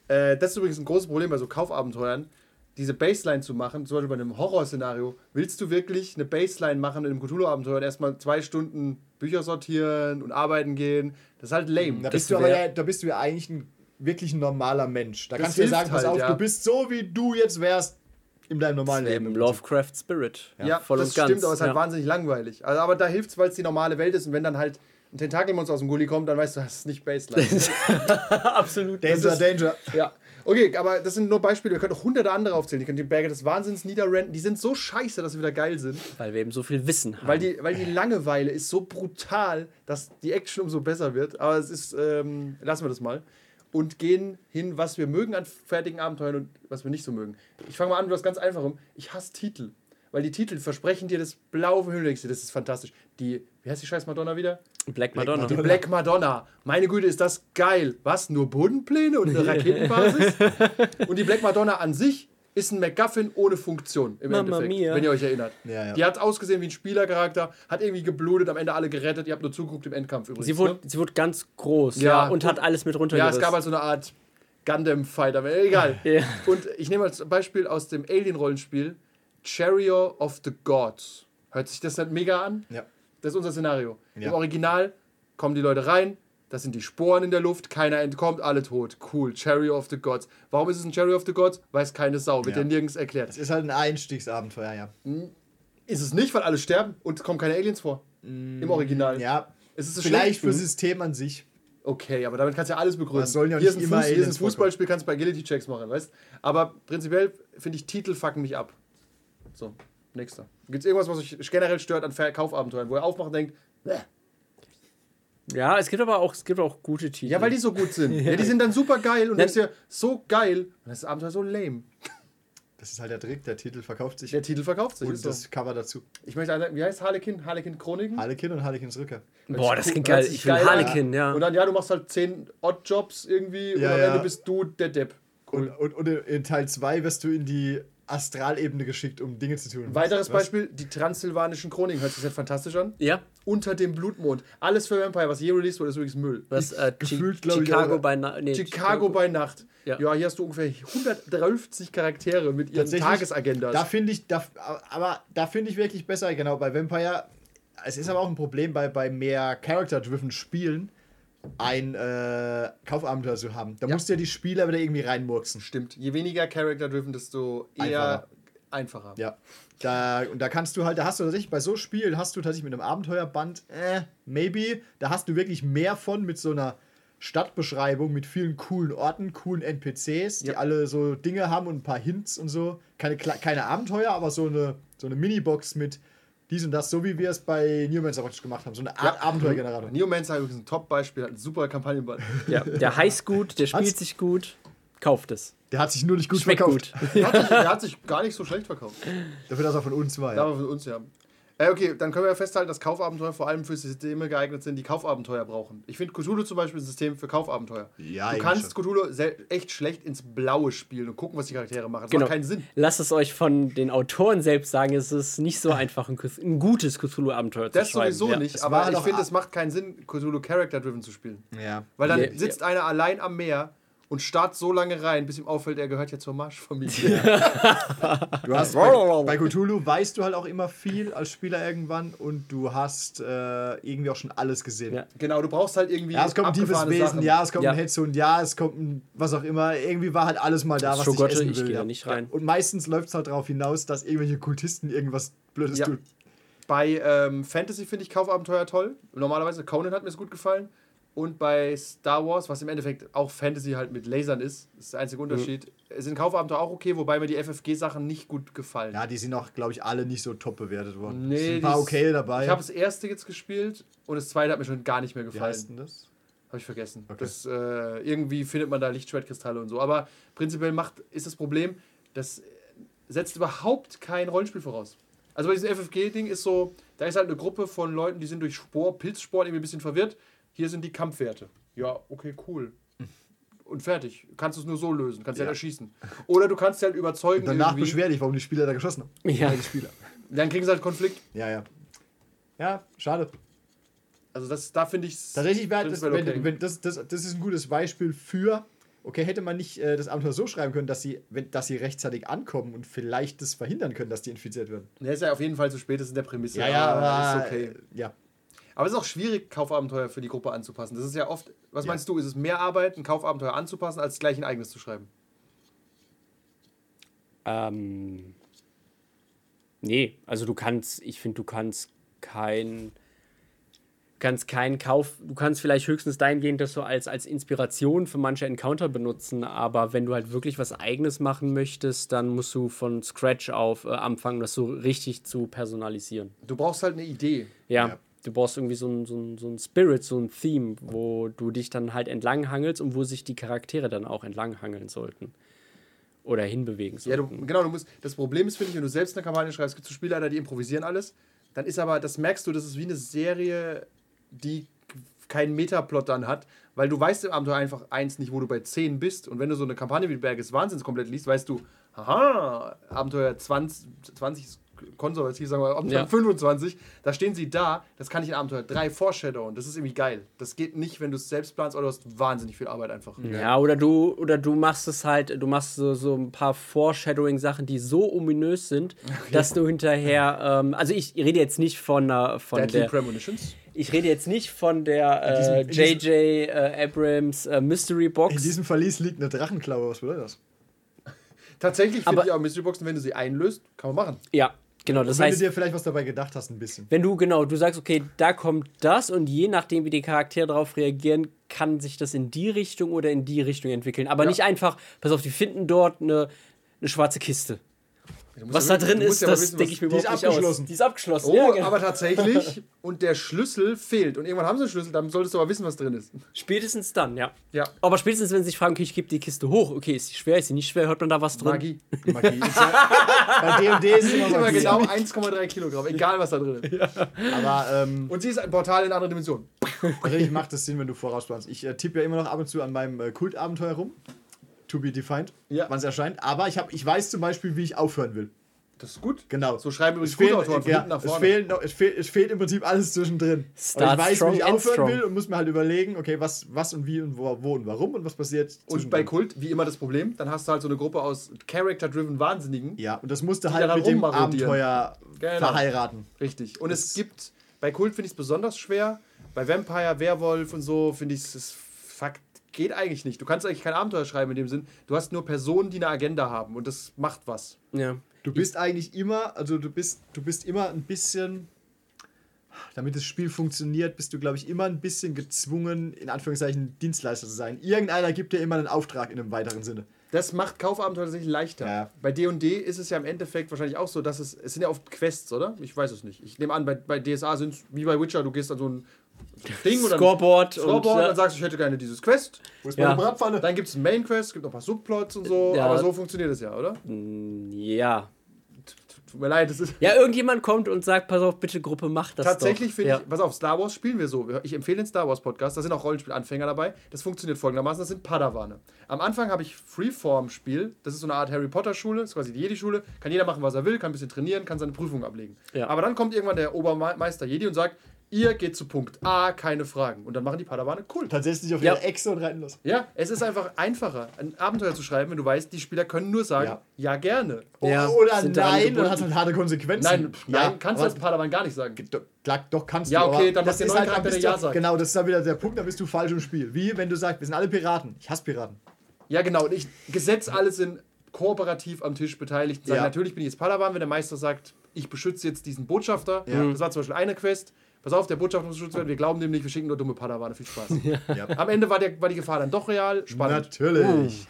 Äh, das ist übrigens ein großes Problem bei so Kaufabenteuern. Diese Baseline zu machen, zum Beispiel bei einem Horrorszenario, willst du wirklich eine Baseline machen in einem Cthulhu-Abenteuer und erstmal zwei Stunden Bücher sortieren und arbeiten gehen? Das ist halt lame. Da bist, du aber ja, da bist du ja eigentlich ein wirklich ein normaler Mensch. Da Das kannst du ja hilft sagen, pass halt, auf, ja. du bist so, wie du jetzt wärst in deinem normalen Leben. Im Lovecraft Spirit. Ja, voll das und ganz. stimmt, aber es ist halt ja. wahnsinnig langweilig. Also, aber da hilft es, weil es die normale Welt ist und wenn dann halt ein Tentakelmonster aus dem Gully kommt, dann weißt du, das ist nicht Baseline. Absolut. Danger, Das ist- Danger. ja. Okay, aber das sind nur Beispiele. Wir können auch hunderte andere aufzählen. Die können die Berge des Wahnsinns niederrenten. Die sind so scheiße, dass sie wieder geil sind. Weil wir eben so viel Wissen haben. Weil die, weil die Langeweile ist so brutal, dass die Action umso besser wird. Aber es ist, ähm, lassen wir das mal. Und gehen hin, was wir mögen an fertigen Abenteuern und was wir nicht so mögen. Ich fange mal an mit was ganz Einfachem. Ich hasse Titel. Weil die Titel versprechen dir das blaue vom Himmel. denkst du, Das ist fantastisch. Die, wie heißt die scheiß Madonna wieder? Black Madonna. Die Black Madonna. Meine Güte, ist das geil. Was? Nur Bodenpläne und eine Raketenbasis? und die Black Madonna an sich ist ein MacGuffin ohne Funktion im Mamma Endeffekt, mia. wenn ihr euch erinnert. Ja, ja. Die hat ausgesehen wie ein Spielercharakter, hat irgendwie geblutet, am Ende alle gerettet. Ihr habt nur zugeguckt im Endkampf übrigens. Sie wurde, ne? sie wurde ganz groß Ja, ja, und hat alles mit Ja, runtergerissen. es gab halt so eine Art Gundam-Fighter. Egal. Ja. Und ich nehme als Beispiel aus dem Alien-Rollenspiel Chariot of the Gods. Hört sich das nicht mega an? Ja. Das ist unser Szenario. Ja. Im Original kommen die Leute rein, das sind die Sporen in der Luft, keiner entkommt, alle tot. Cool, Chariot of the Gods. Warum ist es ein Chariot of the Gods? Weiß keine Sau, wird Ja. ja nirgends erklärt. Das ist halt ein Einstiegsabenteuer, ja. Ist es nicht, weil alle sterben und es kommen keine Aliens vor. Im Original. Mm, Ja, Es ist vielleicht schlecht. fürs System an sich. Okay, aber damit kannst du ja alles begründen. Ja hier nicht ist ein, immer Fuß, hier ist ein Fußballspiel, kannst du bei Agility-Checks machen, weißt Aber prinzipiell finde ich, Titel fucken mich ab. So, nächster. Gibt es irgendwas, was euch generell stört an Verkaufabenteuern, wo ihr aufmacht und denkt, Bäh. Ja, es gibt aber auch, es gibt auch gute Titel. ja, weil die so gut sind. ja, die sind dann super geil und Dann- denkst dir, so geil. Und das Abenteuer so lame. Das ist halt der Trick, der Titel verkauft sich. Der Titel verkauft sich. und ist so. das Cover dazu. Ich möchte sagen, wie heißt Harlequin? Harlequin Chroniken? Harlekin und Harlekins Rückkehr. Boah, das klingt geil. Ich will geil an. Harlequin, ja. Und dann, ja, du machst halt 10 Oddjobs irgendwie und Ja, am ja. Ende bist du der Depp. Und, und, und in Teil 2 wirst du in die Astralebene geschickt, um Dinge zu tun. Weiteres Was? Beispiel, die transsilvanischen Chroniken. Hört sich jetzt fantastisch an. Ja, Unter dem Blutmond. Alles für Vampire, was je released wurde, ist übrigens Müll. was äh, gefühlt, Chi- glaub ich, Chicago bei Na nee, Chicago bei Nacht. Ja. Ja. hier hast du ungefähr 150 Charaktere mit ihren Tagesagendas. Da finde ich, da, aber da finde ich wirklich besser, genau, bei Vampire. Es ist aber auch ein Problem bei, bei mehr Character-driven Spielen, ein äh, Kaufabenteuer zu haben. Da Ja. musst du ja die Spieler wieder irgendwie reinmurksen. Stimmt. Je weniger Character-driven, desto eher einfacher. Ja. Da, und da kannst du halt, da hast du tatsächlich, bei so Spielen hast du tatsächlich mit einem Abenteuerband, äh, maybe, da hast du wirklich mehr von mit so einer Stadtbeschreibung mit vielen coolen Orten, coolen NPCs, die Ja. alle so Dinge haben und ein paar Hints und so. Keine, keine Abenteuer, aber so eine, so eine Minibox mit dies und das, so wie wir es bei Newman's Watch gemacht haben. So eine Art Abenteuergenerator. Neomancer ist ein Top-Beispiel, hat ein super Kampagnenband. Ja, der heißt gut, der spielt Hat's- sich gut. Kauft es. Der hat sich nur nicht gut Schmeckt verkauft. gut. der, hat sich, der hat sich gar nicht so schlecht verkauft. Dafür, dass er von uns war. Ja. Aber für uns ja. Äh, okay, dann können wir ja festhalten, dass Kaufabenteuer vor allem für Systeme geeignet sind, die Kaufabenteuer brauchen. Ich finde Cthulhu zum Beispiel ein System für Kaufabenteuer. Ja, du kannst schon. Cthulhu echt schlecht ins Blaue spielen und gucken, was die Charaktere machen. Das Genau. macht keinen Sinn. Lasst es euch von den Autoren selbst sagen, es ist nicht so einfach, ein, ein gutes Cthulhu-Abenteuer zu Das schreiben. sowieso ja. nicht, Es aber ich finde, es macht keinen Sinn, Cthulhu Character-Driven zu spielen. Ja. Weil dann Ja, sitzt einer allein am Meer und starrt so lange rein, bis ihm auffällt, er gehört ja zur Marschfamilie. Du hast bei, bei Cthulhu weißt du halt auch immer viel als Spieler irgendwann und du hast äh, irgendwie auch schon alles gesehen. Ja. genau, du brauchst halt irgendwie. Ja, es kommt ein tiefes Wesen, Sachen. ja, es kommt Ja. ein Hetzhund, ja, es kommt ein was auch immer. Irgendwie war halt alles mal da, was ich Schogotte, essen ich will. gehe ja. da nicht rein. Und meistens läuft es halt darauf hinaus, dass irgendwelche Kultisten irgendwas Blödes Ja. tun. Bei ähm, Fantasy finde ich Kaufabenteuer toll. Normalerweise Conan hat mir es gut gefallen. Und bei Star Wars, was im Endeffekt auch Fantasy halt mit Lasern ist, ist der einzige Unterschied, sind Kaufabenteuer auch okay, wobei mir die FFG-Sachen nicht gut gefallen. Ja, die sind auch, glaube ich, alle nicht so top bewertet worden. Nee, ein paar okay dabei. Ich habe das erste jetzt gespielt und das zweite hat mir schon gar nicht mehr Wie gefallen. heißt denn das? Habe ich vergessen. Okay. Das, äh, irgendwie findet man da Lichtschwertkristalle und so. Aber prinzipiell macht, ist das Problem, das setzt überhaupt kein Rollenspiel voraus. Also bei diesem FFG-Ding ist so, da ist halt eine Gruppe von Leuten, die sind durch Spor, Pilzsport irgendwie ein bisschen verwirrt. Hier sind die Kampfwerte. Ja, okay, cool. Und fertig. Kannst du es nur so lösen. Kannst ja. halt erschießen. Oder du kannst halt überzeugen. Danach irgendwie. beschwer dich, warum die Spieler da geschossen haben. Ja. Die Spieler. Dann kriegen sie halt Konflikt. Ja, ja. Ja, schade. Also das, da finde ich Tatsächlich wäre das, wenn, okay. wenn, das, das, das ist ein gutes Beispiel für, okay, hätte man nicht äh, das Abenteuer so schreiben können, dass sie, wenn, dass sie rechtzeitig ankommen und vielleicht das verhindern können, dass die infiziert werden. Der ist ja auf jeden Fall zu spät, das ist in der Prämisse. aber ist okay. äh, ja. Aber es ist auch schwierig, Kaufabenteuer für die Gruppe anzupassen. Das ist ja oft, was meinst du, ist es mehr Arbeit, ein Kaufabenteuer anzupassen, als gleich ein eigenes zu schreiben? Ähm, nee, also du kannst, ich finde, du kannst kein, kannst keinen Kauf, du kannst vielleicht höchstens dahingehend das so als, als Inspiration für manche Encounter benutzen, aber wenn du halt wirklich was Eigenes machen möchtest, dann musst du von Scratch auf äh, anfangen, das so richtig zu personalisieren. Du brauchst halt eine Idee. Ja. Ja. Du brauchst irgendwie so ein, so, ein, so ein Spirit, so ein Theme, wo du dich dann halt entlang hangelst und wo sich die Charaktere dann auch entlang hangeln sollten. Oder hinbewegen Ja, sollten. du, genau, du musst, das Problem ist, finde ich, wenn du selbst eine Kampagne schreibst, es gibt so Spielleiter, die improvisieren alles, dann ist aber, das merkst du, das ist wie eine Serie, die keinen Metaplot dann hat, weil du weißt im Abenteuer einfach eins nicht, wo du bei 10 bist und wenn du so eine Kampagne wie Berg des Wahnsinns komplett liest, weißt du, haha, Abenteuer 20, 20 ist konservativ, sagen wir, Abenteuer Ja. 25, da stehen sie da, das kann ich in Abenteuer 3 foreshadowen, das ist irgendwie geil. Das geht nicht, wenn du es selbst planst oder du hast wahnsinnig viel Arbeit einfach. Ja, oder du, oder du machst es halt, du machst so, so ein paar Foreshadowing-Sachen, die so ominös sind, dass du hinterher, ähm, also ich rede jetzt nicht von, äh, von Deadly der, Premonitions. ich rede jetzt nicht von der äh, J.J. Äh, Abrams äh, Mystery Box. In diesem Verlies liegt eine Drachenklaue, was bedeutet das? Tatsächlich finde ich auch Mystery Boxen, wenn du sie einlöst, kann man machen. ja, genau, das Wenn heißt, du dir vielleicht was dabei gedacht hast, ein bisschen. wenn du genau, du sagst, okay, da kommt das und je nachdem, wie die Charaktere darauf reagieren, kann sich das in die Richtung oder in die Richtung entwickeln. Aber Ja. nicht einfach, pass auf, die finden dort eine, eine schwarze Kiste. Was ja da drin ist, ja das wissen, denke ich mir die ist überhaupt nicht abgeschlossen. aus. Die ist abgeschlossen. Oh, ja, genau. aber tatsächlich. und der Schlüssel fehlt. Und irgendwann haben sie einen Schlüssel, dann solltest du aber wissen, was drin ist. Spätestens dann, ja. Ja. Aber spätestens, wenn sie sich fragen, okay, ich gebe die Kiste hoch, okay, ist sie schwer, ist sie nicht schwer, hört man da was drin? Magie. Magie. Ist ja, bei D&D ist es immer immer genau 1,3 Kilogramm, egal was da drin ist. Aber ähm, Und sie ist ein Portal in eine andere Dimension. tatsächlich macht es Sinn, wenn du vorausplanst. Ich äh, tippe ja immer noch ab und zu an meinem äh, Kultabenteuer rum. To be defined, Ja. wann es erscheint. Aber ich, hab, ich weiß zum Beispiel, wie ich aufhören will. Das ist gut. Genau. So schreiben übrigens Es fehlen, Kultautoren von ja, hinten nach es, vorne. fehlen noch, es, fehlt, es fehlt im Prinzip alles zwischendrin. Start Aber ich weiß, wie ich aufhören strong. will und muss mir halt überlegen, okay, was, was und wie und wo, wo und warum und was passiert. Und bei. Kult, wie immer das Problem, dann hast du halt so eine Gruppe aus Character-driven Wahnsinnigen. Ja, und das musste Die halt mit dem. Abenteuer Genau. verheiraten. Richtig. Und es Das- gibt, bei Kult finde ich es besonders schwer. Bei Vampire, Werwolf und so finde ich es Fakt. Geht eigentlich nicht. Du kannst eigentlich kein Abenteuer schreiben in dem Sinn. Du hast nur Personen, die eine Agenda haben und das macht was. Ja. Du bist eigentlich immer, also du bist, du bist immer ein bisschen, damit das Spiel funktioniert, bist du, glaube ich, immer ein bisschen gezwungen, in Anführungszeichen Dienstleister zu sein. Irgendeiner gibt dir immer einen Auftrag in einem weiteren Sinne. Das macht Kaufabenteuer tatsächlich leichter. Ja. Bei D&D ist es ja im Endeffekt wahrscheinlich auch so, dass es, es sind ja oft Quests, oder? Ich weiß es nicht. Ich nehme an, bei, bei DSA sind es wie bei Witcher, du gehst an so ein Ding oder Scoreboard Scoreboard und, und ja. dann sagst du, ich hätte gerne dieses Quest. Wo ist Ja. meine Bratpfanne? Dann gibt es einen Main Quest, es gibt noch ein paar Subplots und so, Ja. aber so funktioniert es ja, oder? Ja. Tut mir leid, das ist. Ja, irgendjemand kommt und sagt, pass auf, bitte Gruppe, mach das Tatsächlich finde ja. ich, pass auf, Star Wars spielen wir so. Ich empfehle den Star Wars Podcast, da sind auch Rollenspielanfänger dabei. Das funktioniert folgendermaßen: das sind Padawane. Am Anfang habe ich Freeform-Spiel, das ist so eine Art Harry Potter-Schule, das ist quasi die Jedi-Schule. Kann jeder machen, was er will, kann ein bisschen trainieren, kann seine Prüfung ablegen. Ja. Aber dann kommt irgendwann der Obermeister Jedi und sagt: Ihr geht zu Punkt A, keine Fragen. Und dann machen die Padawane cool. Tatsächlich auf Ja. ihre Echse und reiten los. Ja, es ist einfach einfacher, ein Abenteuer zu schreiben, wenn du weißt, die Spieler können nur sagen: Ja. Ja, gerne. Ja, Oder nein, dann hat halt harte Konsequenzen. Nein, nein, kannst du als Padawan gar nicht sagen. Doch, klar, doch kannst Ja, du. okay, aber dann das mach den ist neuen halt, dann Charakter, bist der du- Ja sagt. Genau, das ist dann wieder der Punkt, da bist du falsch im Spiel. Wie wenn du sagst, wir sind alle Piraten. Ich hasse Piraten. Ja, genau. Und ich gesetz alle sind kooperativ am Tisch beteiligt. Sagen, Ja. Natürlich bin ich jetzt Padawan, wenn der Meister sagt, ich beschütze jetzt diesen Botschafter. Ja. Das war zum Beispiel eine Quest. Pass auf, der Botschafter muss beschützt werden. Wir glauben dem nicht, wir schicken nur dumme Padawane. Viel Spaß. Ja. Am Ende war, der, war die Gefahr dann doch real. Spannend. Natürlich.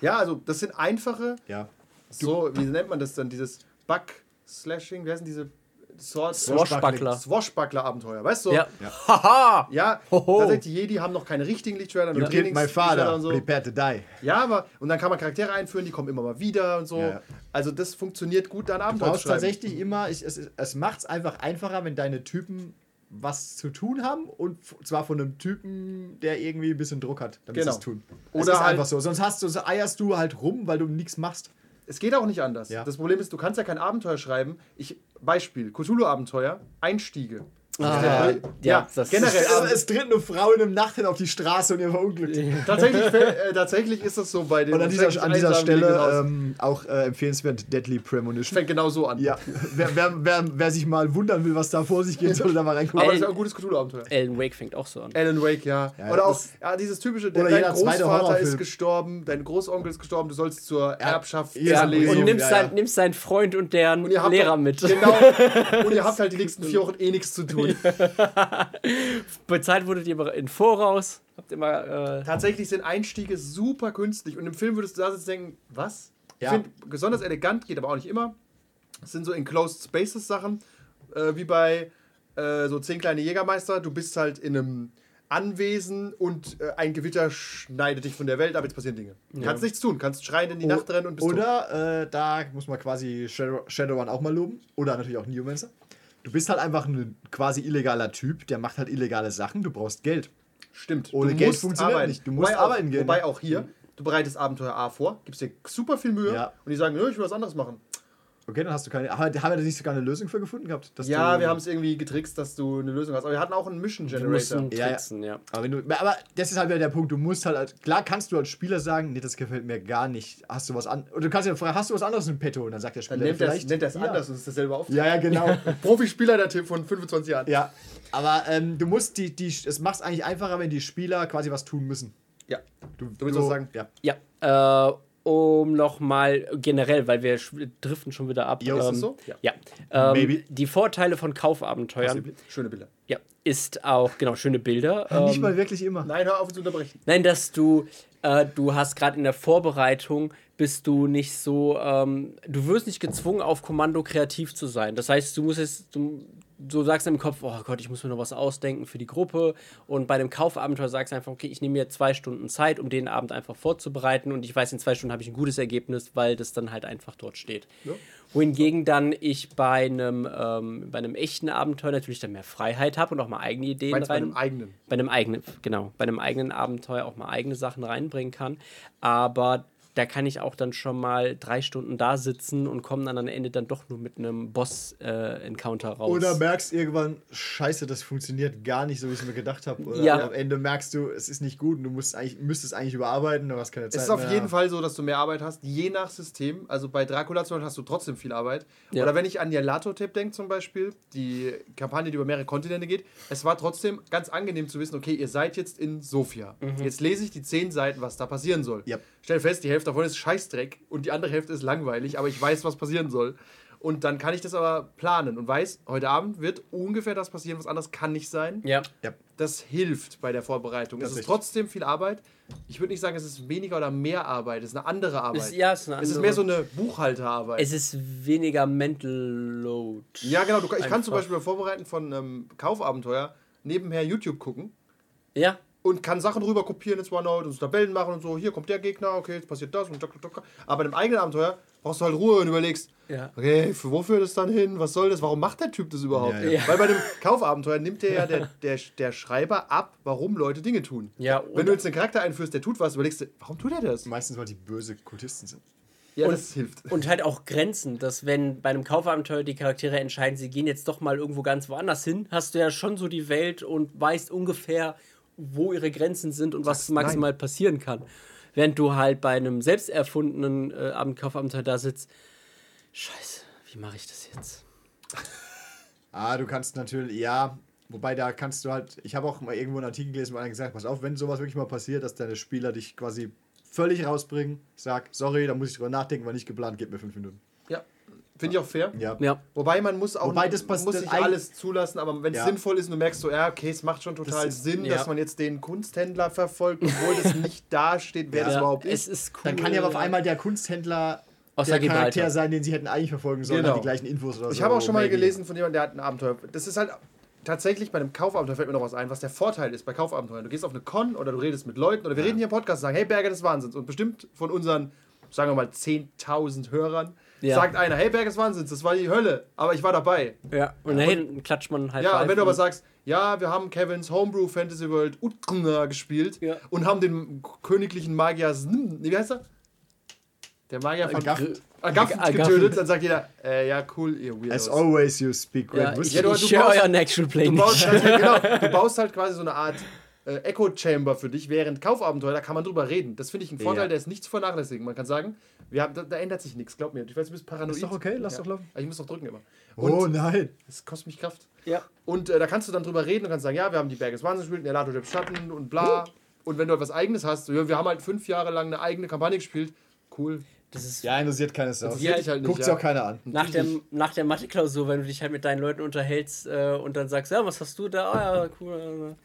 Ja, also das sind einfache, Ja. so, wie nennt man das dann? Dieses Bug-Slashing, wie heißen diese Swashbuckler. Swashbuckler-Abenteuer, weißt du? Ja. Ja. Haha! Ja, Hoho. tatsächlich, die Jedi haben noch keine richtigen Lichtschwerter. You killed my father. und so. Prepare to die. Ja, aber und dann kann man Charaktere einführen, die kommen immer mal wieder und so. Ja, ja. Also das funktioniert gut, dann Du Abenteuer brauchst zu schreiben. tatsächlich immer, ich, es, es macht es einfach einfacher, wenn deine Typen was zu tun haben und zwar von einem Typen, der irgendwie ein bisschen Druck hat, damit Genau. sie es tun. Oder es ist halt- einfach so. Sonst hast du, so eierst du halt rum, weil du nichts machst. Es geht auch nicht anders. Ja. Das Problem ist, du kannst ja kein Abenteuer schreiben. Ich, Beispiel, Cthulhu-Abenteuer, Einstiege. Ah, ja, ja, das generell. Es, aber es tritt eine Frau in einem Nachthemd auf die Straße und ihr verunglückt. tatsächlich, fäll- äh, tatsächlich ist das so bei den Und an dieser, an dieser Stelle ähm, auch äh, empfehlenswert Deadly Premonition. fängt genau so an. Ja, wer, wer, wer, wer sich mal wundern will, was da vor sich geht, soll da mal reingucken. Aber das ist ja ein gutes Cthulhu-Abenteuer. Alan Wake fängt auch so an. Alan Wake, ja. Ja, Oder auch ja, dieses typische, Oder dein Großvater ist gestorben, dein Großonkel ist gestorben, du sollst zur Erbschaft Ja. Und nimmst, ja, sein, ja. nimmst seinen Freund und deren Und Lehrer mit. Genau. Und ihr habt halt die nächsten vier Wochen eh nichts zu tun. Bezahlt wurdet ihr in Voraus. Habt ihr mal. Äh, Tatsächlich sind Einstiege super künstlich. Und im Film würdest du da sitzen und denken, was? Ich Ja. finde, besonders elegant geht aber auch nicht immer. Es sind so Enclosed Spaces Sachen, äh, wie bei äh, so zehn kleine Jägermeister. Du bist halt in einem Anwesen und äh, ein Gewitter schneidet dich von der Welt ab, jetzt passieren Dinge. Du kannst nichts tun, kannst schreien in die Nacht rennen und bist tot. Oder äh, da muss man quasi Shadow, Shadowrun auch mal loben. Oder natürlich auch Neomancer. Du bist halt einfach ein quasi illegaler Typ, der macht halt illegale Sachen. Du brauchst Geld. Stimmt. Ohne du Geld musst funktioniert arbeiten. nicht. Du musst wobei arbeiten auch, gehen. Wobei auch hier, du bereitest Abenteuer A vor, gibst dir super viel Mühe Ja. und die sagen, "Nö, ich will was anderes machen. Okay, dann hast du keine. Aber haben wir da nicht sogar eine Lösung für gefunden gehabt? Dass Ja, du, wir haben es irgendwie getrickst, dass du eine Lösung hast. Aber wir hatten auch einen Mission Generator. Ja, ja. tricksen, ja. Aber, wenn du, aber das ist halt wieder der Punkt, du musst halt, als- klar kannst du als Spieler sagen, nee, das gefällt mir gar nicht. Hast du was an, oder du kannst ja fragen, hast du was anderes im Petto? Und dann sagt der Spieler Dann nennt vielleicht. es nennt er's ja. anders und ist dasselbe Auftrag. Ja, ja, genau. Profispieler der Tipp von 25 Jahren. ja. Aber ähm, du musst die, die, es macht es eigentlich einfacher, wenn die Spieler quasi was tun müssen. Ja. Du, Du willst was sagen? Ja. Ja, äh, um nochmal generell, weil wir driften schon wieder ab. Jo, ist das ähm, so? Ja. Ja. Ähm, Maybe. Die Vorteile von Kaufabenteuern. Schöne Bilder. Ja, ist auch, genau, schöne Bilder. Nicht ähm, mal wirklich immer. Nein, hör auf zu unterbrechen. Nein, dass du, äh, du hast gerade in der Vorbereitung, bist du nicht so, ähm, du wirst nicht gezwungen, auf Kommando kreativ zu sein. Das heißt, du musst jetzt, du, du sagst im Kopf, oh Gott, ich muss mir noch was ausdenken für die Gruppe. Und bei dem Kaufabenteuer sagst du einfach, okay, ich nehme mir zwei Stunden Zeit, um den Abend einfach vorzubereiten. Und ich weiß, in zwei Stunden habe ich ein gutes Ergebnis, weil das dann halt einfach dort steht. Wohingegen dann ich bei einem, ähm, bei einem echten Abenteuer natürlich dann mehr Freiheit habe und auch mal eigene Ideen Meinst du bei rein. einem eigenen? Bei einem eigenen, genau, bei einem eigenen Abenteuer auch mal eigene Sachen reinbringen kann. Aber da kann ich auch dann schon mal drei Stunden da sitzen und komme dann am Ende dann doch nur mit einem Boss-Encounter raus. Oder merkst irgendwann, scheiße, das funktioniert gar nicht so, wie ich es mir gedacht habe. Oder Ja. am Ende merkst du, es ist nicht gut und du musst eigentlich, müsstest eigentlich überarbeiten, du hast keine Zeit Es ist auf mehr. jeden Fall so, dass du mehr Arbeit hast, je nach System. Also bei Dracula zum Beispiel hast du trotzdem viel Arbeit. Ja. Oder wenn ich an die Alato-Tape denke zum Beispiel, die Kampagne, die über mehrere Kontinente geht, es war trotzdem ganz angenehm zu wissen, okay, ihr seid jetzt in Sofia. Jetzt lese ich die zehn Seiten, was da passieren soll. Ja. Stell fest, die Hälfte davon ist Scheißdreck und die andere Hälfte ist langweilig, aber ich weiß, was passieren soll. Und dann kann ich das aber planen und weiß, heute Abend wird ungefähr das passieren, was anderes kann nicht sein. Ja. Ja. Das hilft bei der Vorbereitung. Das es ist ist trotzdem viel Arbeit. Ich würde nicht sagen, es ist weniger oder mehr Arbeit. Es ist eine andere Arbeit. Ist, ja, ist eine es ist andere- mehr so eine Buchhalterarbeit. Es ist weniger Mental Load. ja, genau. Du, ich kann zum. Beispiel beim Vorbereiten von einem Kaufabenteuer nebenher YouTube gucken Ja. Und kann Sachen rüber kopieren ins OneNote und so Tabellen machen und so. Hier kommt der Gegner, okay, jetzt passiert das und tok, tok. Aber bei einem eigenen Abenteuer brauchst du halt Ruhe und überlegst, Ja. okay, für wo führt das dann hin? Was soll das? Warum macht der Typ das überhaupt? Ja, ja. Weil bei dem Kaufabenteuer nimmt der ja der, der, der Schreiber ab, warum Leute Dinge tun. Ja, Wenn du jetzt einen Charakter einführst, der tut was, überlegst du, warum tut er das? Meistens, weil die böse Kultisten sind. Ja, Und- das hilft. Und halt auch Grenzen, dass wenn bei einem Kaufabenteuer die Charaktere entscheiden, sie gehen jetzt doch mal irgendwo ganz woanders hin, hast du ja schon so die Welt und weißt ungefähr, wo ihre Grenzen sind und was maximal passieren kann. Während du halt bei einem selbst erfundenen äh, Abend- Kaufabenteuer da sitzt, scheiße, wie mache ich das jetzt? Ah, du kannst natürlich, ja, wobei da kannst du halt, ich habe auch mal irgendwo einen Artikel gelesen, wo einer gesagt hat, pass auf, wenn sowas wirklich mal passiert, dass deine Spieler dich quasi völlig rausbringen, sag, sorry, da muss ich drüber nachdenken, war nicht geplant, gib mir fünf Minuten. Ja, finde ich auch fair. Ja. Ja, Wobei man muss auch Wobei das passt- muss das nicht alles zulassen, aber wenn es Ja. sinnvoll ist und du merkst so, ja, okay, es macht schon total ist- Sinn, ja. dass man jetzt den Kunsthändler verfolgt, obwohl das nicht dasteht, wer das ja überhaupt es ist. ist cool. Dann kann ja aber auf einmal der Kunsthändler Aus der der Charakter Gibraltar. sein, den sie hätten eigentlich verfolgen sollen, Genau. die gleichen Infos oder so. Ich habe auch schon mal maybe. gelesen von jemandem, der hat ein Abenteuer. Das ist halt tatsächlich bei einem Kaufabenteuer fällt mir noch was ein, was der Vorteil ist bei Kaufabenteuern. Du gehst auf eine Con oder du redest mit Leuten oder wir reden hier im Podcast und sagen, hey Berge des Wahnsinns und bestimmt von unseren, sagen wir mal, 10.000 Hörern Ja. sagt einer, hey Berge des Wahnsinns, das war die Hölle, aber ich war dabei. Ja, und dann klatscht man halt. Ja, und wenn du aber sagst, ja, wir haben Kevins Homebrew Fantasy World Utgna gespielt Ja. und haben den königlichen Magier, wie heißt er? Der Magier von Agaffend. getötet, dann sagt jeder, äh, ja, cool, ihr Weirdos. As always, you speak great ja, ich. Ja, du- ich du baust- euren Actual Play Du baust, nicht. halt, genau, du baust halt quasi so eine Art äh, Echo Chamber für dich, während Kaufabenteuer, da kann man drüber reden. Das finde ich ein Vorteil, Ja. der ist nicht zu vernachlässigen. Man kann sagen, wir haben, da, da ändert sich nichts, glaub mir. Ich weiß, du bist paranoid. Ist doch okay, lass ja. doch laufen. Ich muss doch drücken immer. Oh Und nein. das kostet mich Kraft. Ja. Und äh, da kannst du dann drüber reden und kannst sagen, ja, wir haben die Berge des Wahnsinns gespielt, Nelato der Schatten und bla. Und wenn du etwas Eigenes hast, so, ja, wir haben halt fünf Jahre lang eine eigene Kampagne gespielt, cool. Das ist Ja, interessiert keine Sau. Halt nicht, Guckt sich ja. auch keiner an. nach der, nach der Mathe-Klausur, wenn du dich halt mit deinen Leuten unterhältst äh, und dann sagst, ja, was hast du da? Ah, ja, cool.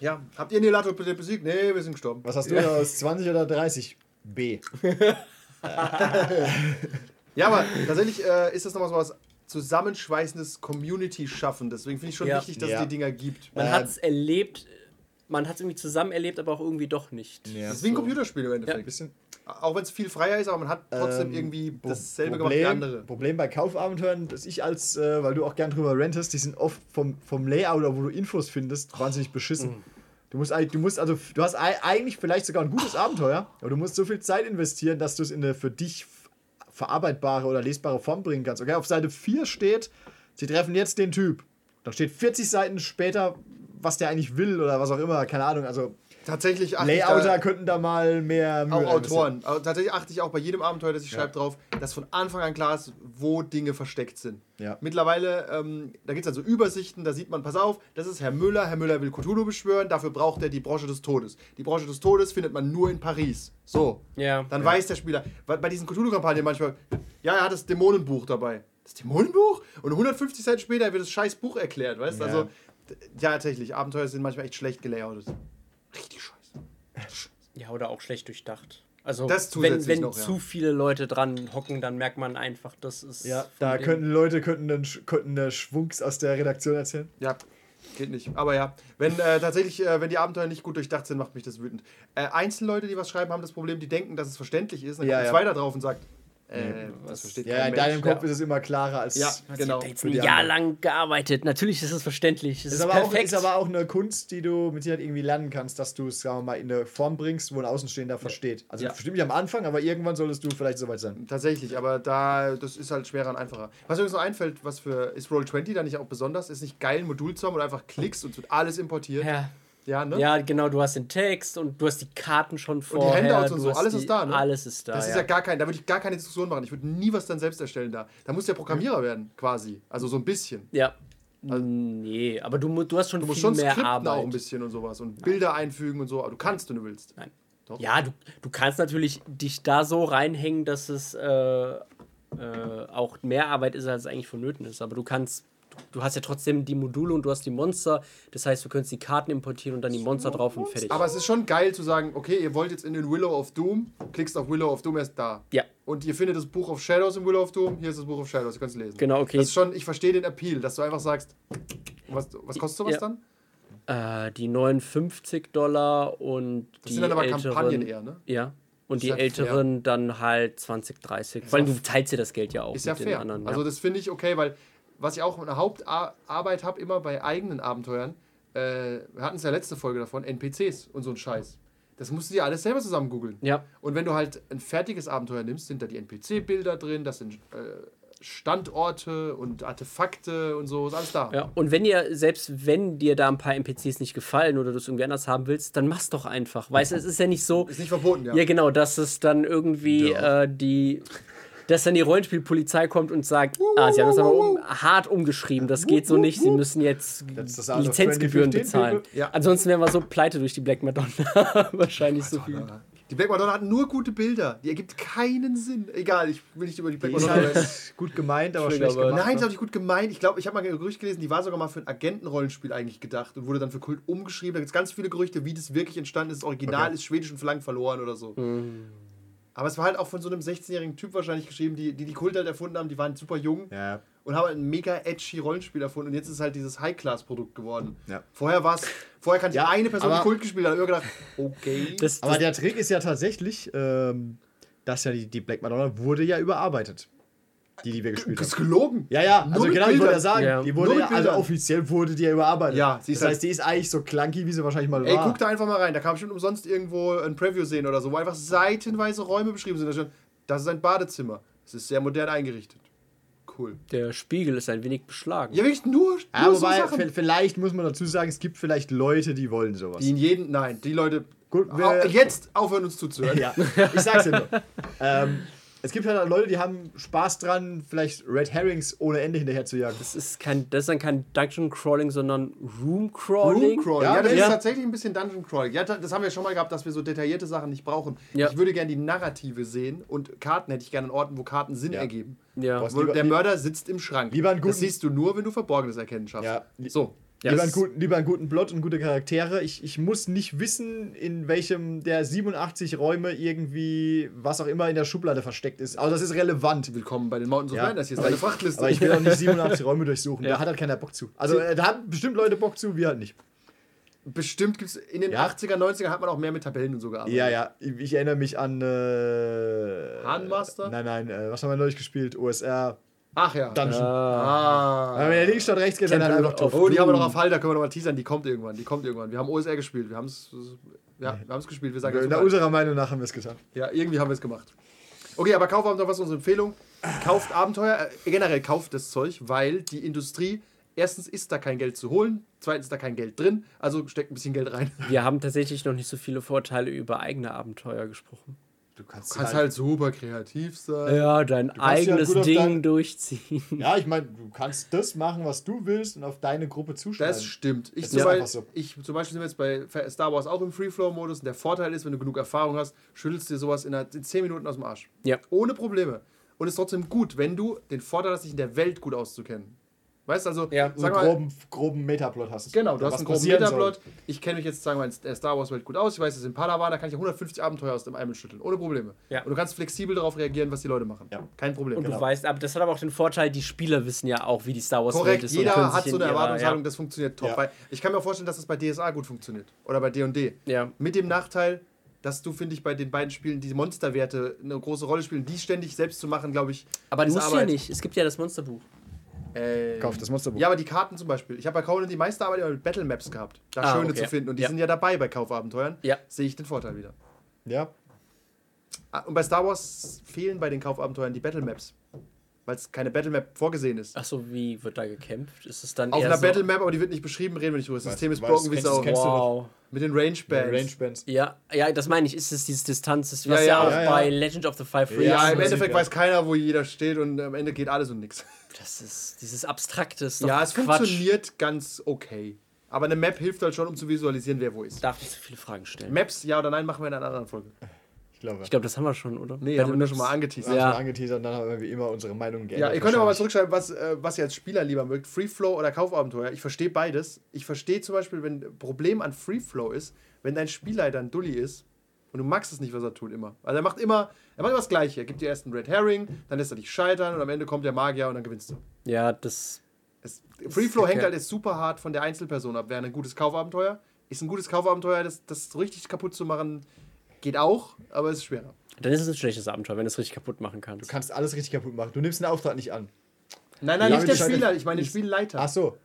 Ja, habt ihr Nelato besiegt? Nee, wir sind gestorben. Was hast du da aus 20 oder 30? B. Ja, aber tatsächlich äh, ist das nochmal so was zusammenschweißendes Community-Schaffen. Deswegen finde ich schon Ja. wichtig, dass Ja. es die Dinger gibt. Man Äh, hat es erlebt, man hat es irgendwie zusammen erlebt, aber auch irgendwie doch nicht. Ja, Das ist wie ein so. Computerspiel im Ein Endeffekt. bisschen. Auch wenn es viel freier ist, aber man hat trotzdem Ähm, irgendwie dasselbe gemacht wie andere. Problem bei Kaufabenteuern, dass ich als, äh, weil du auch gern drüber rentest, die sind oft vom, vom Layout oder wo du Infos findest, wahnsinnig beschissen. Du musst, eigentlich- du musst also, du hast ei- eigentlich vielleicht sogar ein gutes Abenteuer, aber du musst so viel Zeit investieren, dass du es in eine für dich verarbeitbare oder lesbare Form bringen kannst. Okay, auf Seite 4 steht, sie treffen jetzt den Typ. Da steht 40 Seiten später, was der eigentlich will oder was auch immer, keine Ahnung. Also Tatsächlich achte ich Layouter da, könnten da mal mehr Mühe auch. Autoren. Aber tatsächlich achte ich auch bei jedem Abenteuer, das ich schreibe, drauf, dass von Anfang an klar ist, wo Dinge versteckt sind. Ja. Mittlerweile, ähm, da gibt es also Übersichten, da sieht man, pass auf, das ist Herr Müller. Herr Müller will Cthulhu beschwören, dafür braucht er die Brosche des Todes. Die Brosche des Todes findet man nur in Paris. So. Ja. Dann weiß der Spieler, weil bei diesen Cthulhu-Kampagnen manchmal, ja, er hat das Dämonenbuch dabei. Das Dämonenbuch? Und 150 Seiten später wird das scheiß Buch erklärt, weißt du? Ja. Also, ja, tatsächlich, Abenteuer sind manchmal echt schlecht gelayoutet. Richtig scheiße. Ja, oder auch schlecht durchdacht. Also, Das wenn, wenn noch, ja. zu viele Leute dran hocken, dann merkt man einfach, das ist. Ja, da könnten Leute könnten einen, Sch- könnten einen Schwungs aus der Redaktion erzählen. Ja, geht nicht. Aber ja, wenn äh, tatsächlich, äh, wenn die Abenteuer nicht gut durchdacht sind, macht mich das wütend. Äh, Einzelleute, die was schreiben, haben das Problem, die denken, dass es verständlich ist. Dann Ja, kommt ja. ein zweiter drauf und sagt, äh, das versteht Ja, kein in deinem Mensch. Kopf Ja. ist es immer klarer als. Ja, Ich genau. habe jetzt ein Jahr lang gearbeitet. Natürlich ist es verständlich. Es Ist ist, aber, auch, perfekt. ist aber auch eine Kunst, die du mit Sicherheit irgendwie lernen kannst, dass du es, sagen wir mal, in eine Form bringst, wo ein Außenstehender versteht. Also Ja. bestimmt nicht am Anfang, aber irgendwann solltest du vielleicht soweit sein. Tatsächlich, aber da, das ist halt schwerer und einfacher. Was mir übrigens noch einfällt, was für, ist Roll20 da nicht auch besonders? Ist nicht geil, ein Modul zu haben und einfach klickst und es wird alles importiert? ja. Ja, ne? ja, genau. Du hast den Text und du hast die Karten schon die vorher. Handouts und du so, alles die, ist da, ne? Alles ist da. Das ist ja gar kein, da würde ich gar keine Diskussion machen. Ich würde nie was dann selbst erstellen da. Da muss der Programmierer werden, quasi. Also so ein bisschen. Ja. Nee, aber du, du hast schon Du musst schon mehr skripten Arbeit. auch ein bisschen und sowas und Bilder einfügen und so. Aber du kannst, wenn du willst. Nein. Doch. Ja, du, du kannst natürlich dich da so reinhängen, dass es äh, äh, auch mehr Arbeit ist, als eigentlich vonnöten ist. Aber du kannst, du, hast ja trotzdem die Module und du hast die Monster. Das heißt, du könntest die Karten importieren und dann die Monster drauf und fertig. Aber es ist schon geil zu sagen, okay, ihr wollt jetzt in den Willow of Doom, klickst auf Willow of Doom, er ist da. ja, Und ihr findet das Buch of Shadows im Willow of Doom, hier ist das Buch of Shadows, ihr könnt es lesen. genau, okay. Das ist schon, ich verstehe den Appeal, dass du einfach sagst, was, was kostet sowas Ja. dann? Äh, die 59 Dollar und Das die sind dann aber älteren, Kampagnen eher, ne? Ja. Und Ist die ja fair. älteren dann halt 20, 30. Weil du teilst dir das Geld ja auch Ist ja mit den fair. anderen. Also ja. das finde ich okay, weil was ich auch eine Hauptarbeit habe, immer bei eigenen Abenteuern, äh, wir hatten es ja letzte Folge davon, NPCs und so ein Scheiß. Das musst du dir alles selber zusammen googeln. ja. Und wenn du halt ein fertiges Abenteuer nimmst, sind da die NPC-Bilder drin, das sind äh, Standorte und Artefakte und so, ist alles da. Ja, und wenn ihr, selbst wenn dir da ein paar NPCs nicht gefallen oder du es irgendwie anders haben willst, dann mach's doch einfach. Weißt du, es ist ja nicht so. Ist nicht verboten, ja. Ja, genau, dass es dann irgendwie äh, die. Dass dann die Rollenspielpolizei kommt und sagt, ah, sie haben das aber um, hart umgeschrieben, das geht so nicht, sie müssen jetzt of Lizenzgebühren 2015, bezahlen. Ja. Ansonsten wären wir so pleite durch die Black Madonna. Wahrscheinlich so viel. Die Black Madonna hat nur gute Bilder. Die ergibt keinen Sinn. Egal, ich will nicht über die Black Die ist Madonna reden. halt gut gemeint, aber schlecht gemacht. Nein, ist auch nicht gut gemeint. Ich glaube, ich habe mal ein Gerücht gelesen, die war sogar mal für ein Agentenrollenspiel eigentlich gedacht und wurde dann für Kult umgeschrieben. Da gibt es ganz viele Gerüchte, wie das wirklich entstanden ist. Das Original Okay. ist schwedisch und verlangt verloren oder so. Aber es war halt auch von so einem 16-jährigen Typ wahrscheinlich geschrieben, die, die die Kult halt erfunden haben. Die waren super jung Ja. und haben halt ein mega edgy Rollenspiel erfunden. Und jetzt ist es halt dieses High-Class-Produkt geworden. Ja. Vorher war es, vorher kannte Ja, ich eine Person, die aber- Kult gespielt hat. Und ich gedacht, okay. Das, Aber das, der Trick ist ja tatsächlich, ähm, dass ja die, die Black Madonna wurde ja überarbeitet. Die, die wir gespielt das ist haben. gelogen. Ja, ja, also mit genau, ich wollte ja sagen, Ja. die wurde ja, also Bildern. offiziell wurde die ja überarbeitet. Ja, sie ist das halt- heißt, die ist eigentlich so clunky, wie sie wahrscheinlich mal Ey, war. guck da einfach mal rein. Da kann man bestimmt umsonst irgendwo ein Preview sehen oder so, wo einfach seitenweise Räume beschrieben sind. Das ist ein Badezimmer. Es ist sehr modern eingerichtet. Cool. der Spiegel ist ein wenig beschlagen. Ja, wirklich nur, nur Ja, so wobei, Sachen. v- vielleicht muss man dazu sagen, es gibt vielleicht Leute, die wollen sowas. Die in jedem, nein, die Leute, Gut, wir- jetzt aufhören uns zuzuhören. Ja, ich sag's dir nur. ähm, es gibt halt Leute, die haben Spaß dran, vielleicht Red Herrings ohne Ende hinterher zu jagen. Das ist, kein, das ist dann kein Dungeon Crawling, sondern Room Crawling. Room Crawling. Ja, Ja, das ja. ist tatsächlich ein bisschen Dungeon Crawling. Ja, da- das haben wir schon mal gehabt, dass wir so detaillierte Sachen nicht brauchen. Ja. Ich würde gerne die Narrative sehen und Karten hätte ich gerne an Orten, wo Karten Sinn Ja. ergeben. Ja. Lieber- der Mörder sitzt im Schrank. Lieber einen das guten- siehst du nur, wenn du Verborgenes erkennen schaffst. Ja, So. Ja, lieber, einen guten, lieber einen guten Plot und gute Charaktere. Ich, ich muss nicht wissen, in welchem der 87 Räume irgendwie, was auch immer in der Schublade versteckt ist. Aber das ist relevant. Willkommen bei den Mountains of Ja, Madness. Hier ist deine ich- Frachtliste. Aber ich will auch nicht 87 Räume durchsuchen. Ja. Da hat halt keiner Bock zu. Also äh, da haben bestimmt Leute Bock zu, wir halt nicht. Bestimmt gibt es in den Ja. 80er, 90er hat man auch mehr mit Tabellen und so gearbeitet. Ja, ja. Ich, ich erinnere mich an. Äh, Handmaster? Nein, nein. Äh, was haben wir neulich gespielt? OSR. Ach ja. Dungeon. Ah. Wenn der links statt rechts geht, dann halt einfach of Oh, die haben wir noch auf Halter, können wir noch mal teasern. Die kommt irgendwann. Die kommt irgendwann. Wir haben OSR gespielt. Wir haben es ja, wir haben's gespielt. Wir sagen In das unserer Meinung nach haben wir es getan. Ja, irgendwie haben wir es gemacht. Okay, aber Kaufabenteuer, was ist unsere Empfehlung? Kauft Abenteuer, äh, generell kauft das Zeug, weil die Industrie, erstens ist da kein Geld zu holen, zweitens ist da kein Geld drin, also steckt ein bisschen Geld rein. Wir haben tatsächlich noch nicht so viele Vorteile über eigene Abenteuer gesprochen. Du kannst, Du kannst halt super kreativ sein. Ja, dein eigenes auf Ding dein- durchziehen. Ja, ich meine, du kannst das machen, was du willst und auf deine Gruppe zuschneiden. Das stimmt. Ich, Das zum Beispiel, so. ich zum Beispiel sind wir jetzt bei Star Wars auch im Free-Flow-Modus und der Vorteil ist, wenn du genug Erfahrung hast, schüttelst dir sowas in, einer- in 10 Minuten aus dem Arsch. Ja. Ohne Probleme. Und ist trotzdem gut, wenn du den Vorteil hast, dich in der Welt gut auszukennen. Weißt du, also, Ja. so sag einen mal, groben, groben Metaplot hast. Genau, du Was hast einen groben passieren Metaplot. soll. Ich kenne mich jetzt, sagen wir mal, in der Star Wars Welt gut aus. Ich weiß, es sind Padawan, da kann ich ja 150 Abenteuer aus dem Ärmel schütteln. Ohne Probleme. Ja. Und du kannst flexibel darauf reagieren, was die Leute machen. Ja. Kein Problem. Und Genau. du weißt, aber das hat aber auch den Vorteil, die Spieler wissen ja auch, wie die Star Wars Welt Korrekt, ist. jeder hat so in eine Erwartungshaltung, ja. das funktioniert top. Ja. Weil ich kann mir auch vorstellen, dass das bei DSA gut funktioniert. Oder bei D&D. Ja. Mit dem Nachteil, dass du, finde ich, bei den beiden Spielen die Monsterwerte eine große Rolle spielen. Die ständig selbst zu machen, glaube ich, Aber ist muss ja Arbeit. nicht. Es gibt ja das Monsterbuch. Äh, Kauf das Monsterbuch. Ja, aber die Karten zum Beispiel. Ich habe bei Conan die meiste Arbeit mit Battle Maps gehabt. Da Ah, schöne okay. zu finden. Und die Ja. sind ja dabei bei Kaufabenteuern. Ja. Sehe ich den Vorteil wieder. Ja. Ah, Und bei Star Wars fehlen bei den Kaufabenteuern die Battle Maps. Weil es keine Battle Map vorgesehen ist. Ach so, wie wird da gekämpft? Ist es dann Auf eher einer so, Battle Map, aber die wird nicht beschrieben, reden wir nicht drüber. Das System ist broken wie Sau. Wow. Mit den Range Bands. Range Bands. Ja, ja, das meine ich. Ist es dieses Distanz, das, Ja, was ja, ja, auch ja, ja. bei Legend of the Five Rings Ja, im Endeffekt weiß keiner, wo jeder steht und am Ende geht alles und nichts. Das ist dieses Abstrakte. Ist Ja, es Quatsch. funktioniert ganz okay. Aber eine Map hilft halt schon, um zu visualisieren, wer wo ist. Darf nicht so viele Fragen stellen. Maps, ja oder nein, machen wir in einer anderen Folge. Ich glaube. Ich glaube, das haben wir schon, oder? Nee, haben wir Maps. schon mal angeteasert. Ja. schon angeteasert und dann haben wir wie immer unsere Meinung geändert. Ja, ihr könnt aber mal zurückschreiben, was, äh, was ihr als Spieler lieber mögt. Free Flow oder Kaufabenteuer. Ich verstehe beides. Ich verstehe zum Beispiel, wenn ein Problem an Free Flow ist, wenn dein Spielleiter ein Dulli ist und du magst es nicht, was er tut immer. Also er macht immer, er macht immer das Gleiche. Er gibt dir erst einen Red Herring, dann lässt er dich scheitern und am Ende kommt der Magier und dann gewinnst du. Ja, das. Es, Free Flow hängt halt jetzt super hart von der Einzelperson ab. Wäre ein gutes Kaufabenteuer. Ist ein gutes Kaufabenteuer, das, das so richtig kaputt zu machen, geht auch, aber es ist schwerer. Dann ist es ein schlechtes Abenteuer, wenn du es richtig kaputt machen kannst. Du kannst alles richtig kaputt machen. Du nimmst den Auftrag nicht an. Nein, nein, Ja, nicht der Spieler, ich meine den Spielleiter. Ach so.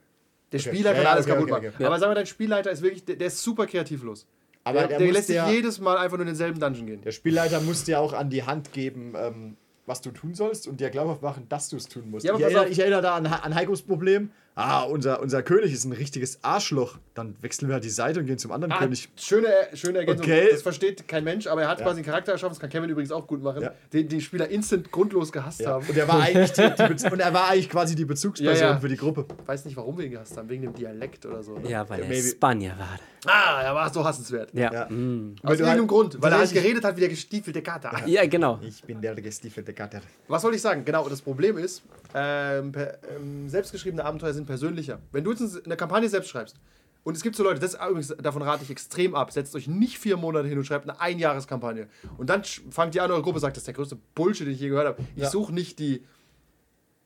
Der Okay. Spieler kann Ja, alles okay, kaputt okay, machen. Aber sagen wir, dein Spielleiter ist wirklich, der, der ist super kreativlos. Aber der der der lässt sich ja- jedes Mal einfach nur in denselben Dungeon gehen. Der Spielleiter muss dir auch an die Hand geben, ähm, was du tun sollst und dir glaubhaft machen, dass du es tun musst. Ja, ich, erinnere, ich erinnere da an, an Heikos Problem. Ah, unser, unser König ist ein richtiges Arschloch. Dann wechseln wir halt die Seite und gehen zum anderen Ah, König. schöne, schöne Ergänzung. Okay. Das versteht kein Mensch, aber er hat Ja. quasi einen Charakter erschaffen, das kann Kevin übrigens auch gut machen, Ja. den die Spieler instant grundlos gehasst Ja. haben. Und er war eigentlich die, die und er war eigentlich quasi die Bezugsperson Ja, ja. für die Gruppe. weiß nicht, warum wir ihn gehasst haben, wegen dem Dialekt oder so. ne? Ja, weil Ja, er. Spanier war. Ah, er war so hassenswert. Ja. Ja. Mm. Aus irgendeinem halt- Grund, weil er halt geredet hat wie der gestiefelte Kater. Ja, genau. Ich bin der gestiefelte Gatter. Was wollte ich sagen? Genau, das Problem ist, ähm, per, ähm, selbstgeschriebene Abenteuer sind persönlicher. Wenn du jetzt eine Kampagne selbst schreibst, und es gibt so Leute, das übrigens, davon rate ich extrem ab, setzt euch nicht vier Monate hin und schreibt eine Einjahreskampagne. Und dann fangt ihr an, eure Gruppe sagt, das ist der größte Bullshit, den ich je gehört habe. Ich Ja. suche nicht die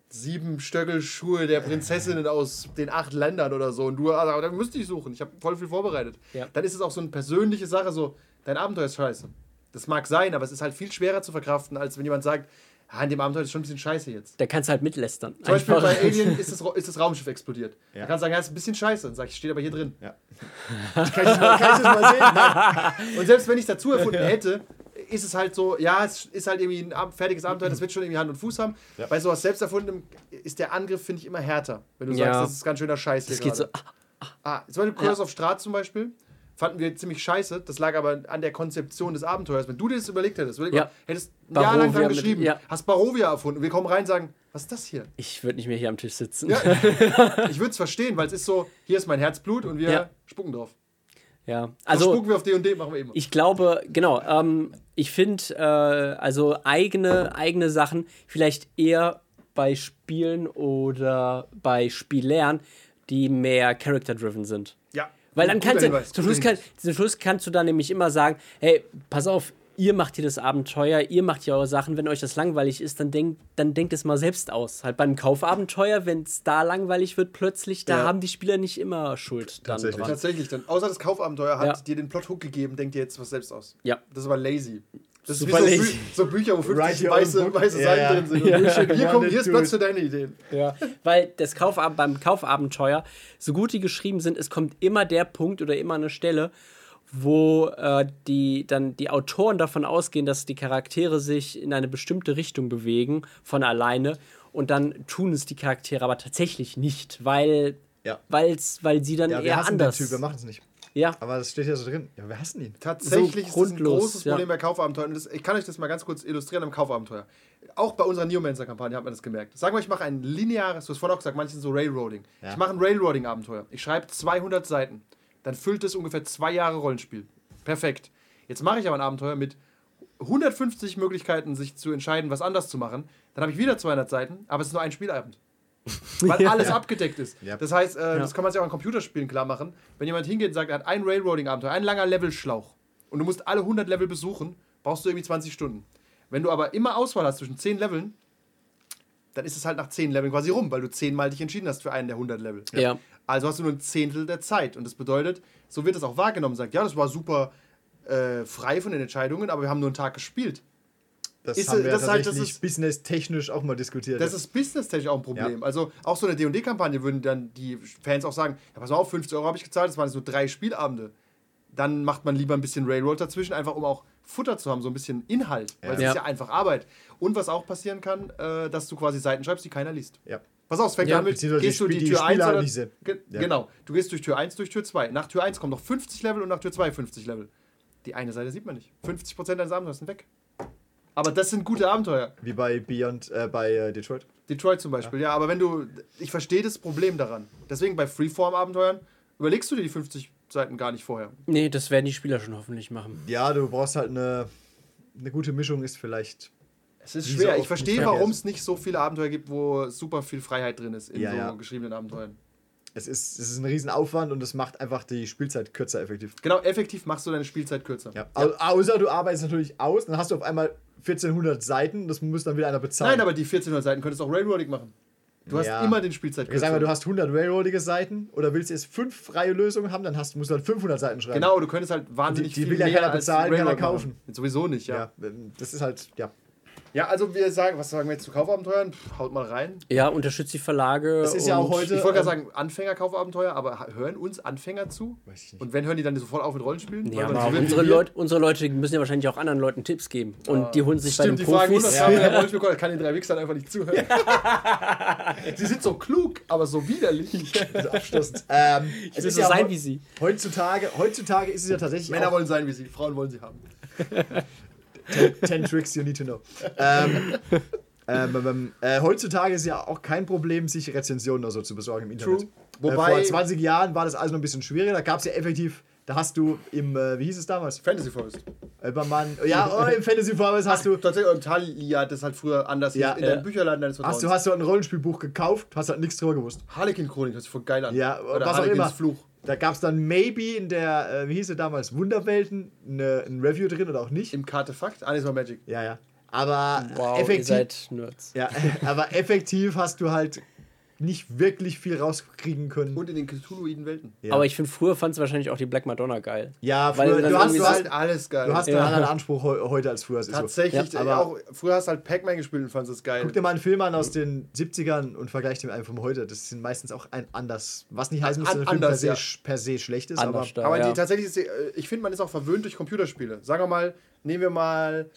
sieben Stöckelschuhe der Prinzessinnen aus den acht Ländern oder so. Und du, also, dann müsste ich suchen. Ich habe voll viel vorbereitet. Ja. Dann ist es auch so eine persönliche Sache, so, dein Abenteuer ist scheiße. Das mag sein, aber es ist halt viel schwerer zu verkraften, als wenn jemand sagt, ah, in dem Abenteuer ist schon ein bisschen scheiße jetzt. Da kannst du halt mitlästern. Zum Beispiel Einfach. bei Alien ist das, Ra- ist das Raumschiff explodiert. Ja. Man kann sagen, ja, ist ein bisschen scheiße. Dann sag ich, steht aber hier drin. Ja. kann, ich das mal, kann ich das mal sehen? Nein. Und selbst wenn ich es dazu erfunden hätte, ist es halt so, ja, es ist halt irgendwie ein fertiges Abenteuer, das wird schon irgendwie Hand und Fuß haben. Ja. Bei sowas selbst erfundenem ist der Angriff, finde ich, immer härter. Wenn du Ja. sagst, das ist ganz schöner Scheiß hier Das geht so. gerade. Ah, zum Beispiel Curse of Strahd zum Beispiel. Fanden wir ziemlich scheiße. Das lag aber an der Konzeption des Abenteuers. Wenn du dir das überlegt hättest, überleg Ja. mal, hättest ein Jahr lang dran mit- geschrieben, ja. hast Barovia erfunden und wir kommen rein und sagen, was ist das hier? Ich würde nicht mehr hier am Tisch sitzen. Ja, ich würde es verstehen, weil es ist so, hier ist mein Herzblut und wir spucken drauf. Ja. Also spucken wir auf D und D, machen wir immer. ich glaube, genau, ähm, ich finde, äh, also eigene, eigene Sachen vielleicht eher bei Spielen oder bei Spielern, die mehr character-driven sind. ja. Weil dann kannst du, zum Schluss, kann, zum Schluss kannst du dann nämlich immer sagen, hey, pass auf, ihr macht hier das Abenteuer, ihr macht hier eure Sachen, wenn euch das langweilig ist, dann denkt, dann denkt es mal selbst aus. Halt beim Kaufabenteuer, wenn es da langweilig wird plötzlich, da Ja. haben die Spieler nicht immer Schuld dann Tatsächlich. dran. Tatsächlich, dann, außer das Kaufabenteuer hat Ja. dir den Plot-Hook gegeben, denkt dir jetzt was selbst aus. Ja. Das ist aber lazy. Das ist wie so. Bü so Bücher, wo 50 Write your own weiße, weiße Ja, Seiten ja. drin sind. Ja. hier, hier, Ja, komm, hier ist Platz für deine Ideen. Ja, weil das Kaufab beim Kaufabenteuer, so gut die geschrieben sind, es kommt immer der Punkt oder immer eine Stelle, wo äh, die dann die Autoren davon ausgehen, dass die Charaktere sich in eine bestimmte Richtung bewegen von alleine und dann tun es die Charaktere aber tatsächlich nicht, weil Ja. weil's, weil sie dann Ja, eher hassen anders. Typ, wir machen es nicht. Ja, Aber das steht ja so drin. Ja, wir hassen ihn. Tatsächlich So ist das ein großes ja. Problem bei Kaufabenteuern. Das, ich kann euch das mal ganz kurz illustrieren am Kaufabenteuer. Auch bei unserer Neomancer-Kampagne hat man das gemerkt. Sagen wir, ich mache ein lineares, du hast vorhin auch gesagt, manche sind so Railroading. Ja. Ich mache ein Railroading-Abenteuer. Ich schreibe 200 Seiten. Dann füllt es ungefähr zwei Jahre Rollenspiel. Perfekt. Jetzt mache ich aber ein Abenteuer mit 150 Möglichkeiten, sich zu entscheiden, was anders zu machen. Dann habe ich wieder 200 Seiten, aber es ist nur ein Spielabend. Weil alles abgedeckt ist. Ja. Das heißt, äh, das kann man sich auch in Computerspielen klar machen. Wenn jemand hingeht und sagt, er hat ein Railroading-Abenteuer, ein langer Levelschlauch und du musst alle 100 Level besuchen, brauchst du irgendwie 20 Stunden. Wenn du aber immer Auswahl hast zwischen 10 Leveln, dann ist es halt nach 10 Leveln quasi rum, weil du 10 Mal dich entschieden hast für einen der 100 Level. Ja. Also hast du nur ein Zehntel der Zeit. Und das bedeutet, so wird es auch wahrgenommen. Sagt, ja, das war super äh, frei von den Entscheidungen, aber wir haben nur einen Tag gespielt. Das Ist, haben wir das ist halt- das tatsächlich ist- business-technisch auch mal diskutiert. Das ist businesstechnisch auch ein Problem. Also auch so eine D&D-Kampagne würden dann die Fans auch sagen, ja, pass mal auf, 50 Euro habe ich gezahlt, das waren so drei Spielabende. Dann macht man lieber ein bisschen Railroad dazwischen, einfach um auch Futter zu haben, so ein bisschen Inhalt. Weil es Ja. ist ja einfach Arbeit. Und was auch passieren kann, äh, dass du quasi Seiten schreibst, die keiner liest. ja. Pass auf, es fängt Ja, an mit, gehst du die die Tür 1 Spieler oder... Ge Ja. Genau, du gehst durch Tür 1, durch Tür 2. Nach Tür 1 kommen noch 50 Level und nach Tür 2 50 Level. Die eine Seite sieht man nicht. 50% deines Abenteuers sind weg. Aber das sind gute Abenteuer. Wie bei Beyond, äh, bei äh, Detroit. Detroit zum Beispiel, ja. aber wenn du, ich verstehe das Problem daran. Deswegen bei Freeform-Abenteuern überlegst du dir die 50 Seiten gar nicht vorher. Nee, das werden die Spieler schon hoffentlich machen. Ja, du brauchst halt eine, eine gute Mischung, ist vielleicht. Es ist schwer. Ich verstehe, warum es nicht so viele Abenteuer gibt, wo super viel Freiheit drin ist in Ja, so ja. geschriebenen Abenteuern. Es ist, es ist ein Riesenaufwand und es macht einfach die Spielzeit kürzer effektiv. Genau, effektiv machst du deine Spielzeit kürzer. Ja. Au außer du arbeitest natürlich aus, dann hast du auf einmal 1400 Seiten, das muss dann wieder einer bezahlen. Nein, aber die 1400 Seiten könntest du auch Railroading machen. Du hast Ja. immer den Spielzeit. Sag mal, du hast 100 railroadige Seiten oder willst jetzt fünf freie Lösungen haben, dann hast, musst du halt 500 Seiten schreiben. Genau, du könntest halt wahnsinnig Die- die viel will ja keiner bezahlen, keiner kaufen. Sowieso nicht, ja. Ja, das ist halt, ja. Ja, also wir sagen, was sagen wir jetzt zu Kaufabenteuern? Pff, haut mal rein. Ja, unterstützt die Verlage. Es ist ja auch heute- Ich wollte gerade ähm, sagen, Anfänger-Kaufabenteuer, aber hören uns Anfänger zu? Weiß ich nicht. Und wenn hören die dann sofort auf mit Rollenspielen? Ja, aber unsere? Leut, unsere Leute müssen ja wahrscheinlich auch anderen Leuten Tipps geben. Und die holen sich Stimmt, bei die den fragen Profis. 100 Jahre ja. Rollenspiel, ich kann den drei Wichsern einfach nicht zuhören. Sie sind so klug, aber so widerlich. Also abstoßend. ähm, es will ist so ja sein wie sie. Heutzutage, heutzutage ist es ja tatsächlich Männer wollen sein wie sie, Frauen wollen sie haben. 10 Tricks you need to know. ähm, ähm, ähm, äh, heutzutage ist ja auch kein Problem, sich Rezensionen oder so zu besorgen im Internet. True. Wobei, Wobei- äh, vor 20 Jahren war das alles noch ein bisschen schwieriger. Da gab es ja effektiv, da hast du im, äh, wie hieß es damals? Fantasy Forest. Übermann, ja, oh, im Fantasy Forest hast du, Tatsächlich, und Talia hat das halt früher anders Ja, in ja. deinem Bücherladen deines Vertrauens. hast du, hast du ein Rollenspielbuch gekauft, hast halt nichts drüber gewusst. Harlequin Chronik, hört sich voll geil an. Ja, Oder was auch Harlequins immer. Fluch. Da gab es dann maybe in der, äh, wie hieß es damals, Wunderwelten, eine, ein Review drin oder auch nicht. Im Kartefakt. Ah, nee, das war Magic. Ja, ja. Aber Wow, ihr effektiv, seid Nerds. ja, aber effektiv hast du halt nicht wirklich viel rauskriegen können. Und in den Cthulhuiden Welten. Ja. Aber ich finde, früher fandst du wahrscheinlich auch die Black Madonna geil. ja, weil früher, dann du, hast, so- hast, halt alles geil. du hast Ja. einen anderen Anspruch heu- heute als früher. Ist so. Tatsächlich, Ja, aber auch, früher hast du halt Pac-Man gespielt und fandest es geil. Guck dir mal einen Film an aus den 70ern und vergleich den einfach von heute. Das sind meistens auch ein anders. Was nicht heißen muss, dass der Film per se, ja. per se schlecht ist, Anders aber da, aber ja. die, tatsächlich ist, die, äh, ich finde, man ist auch verwöhnt durch Computerspiele. Sagen wir mal, nehmen wir mal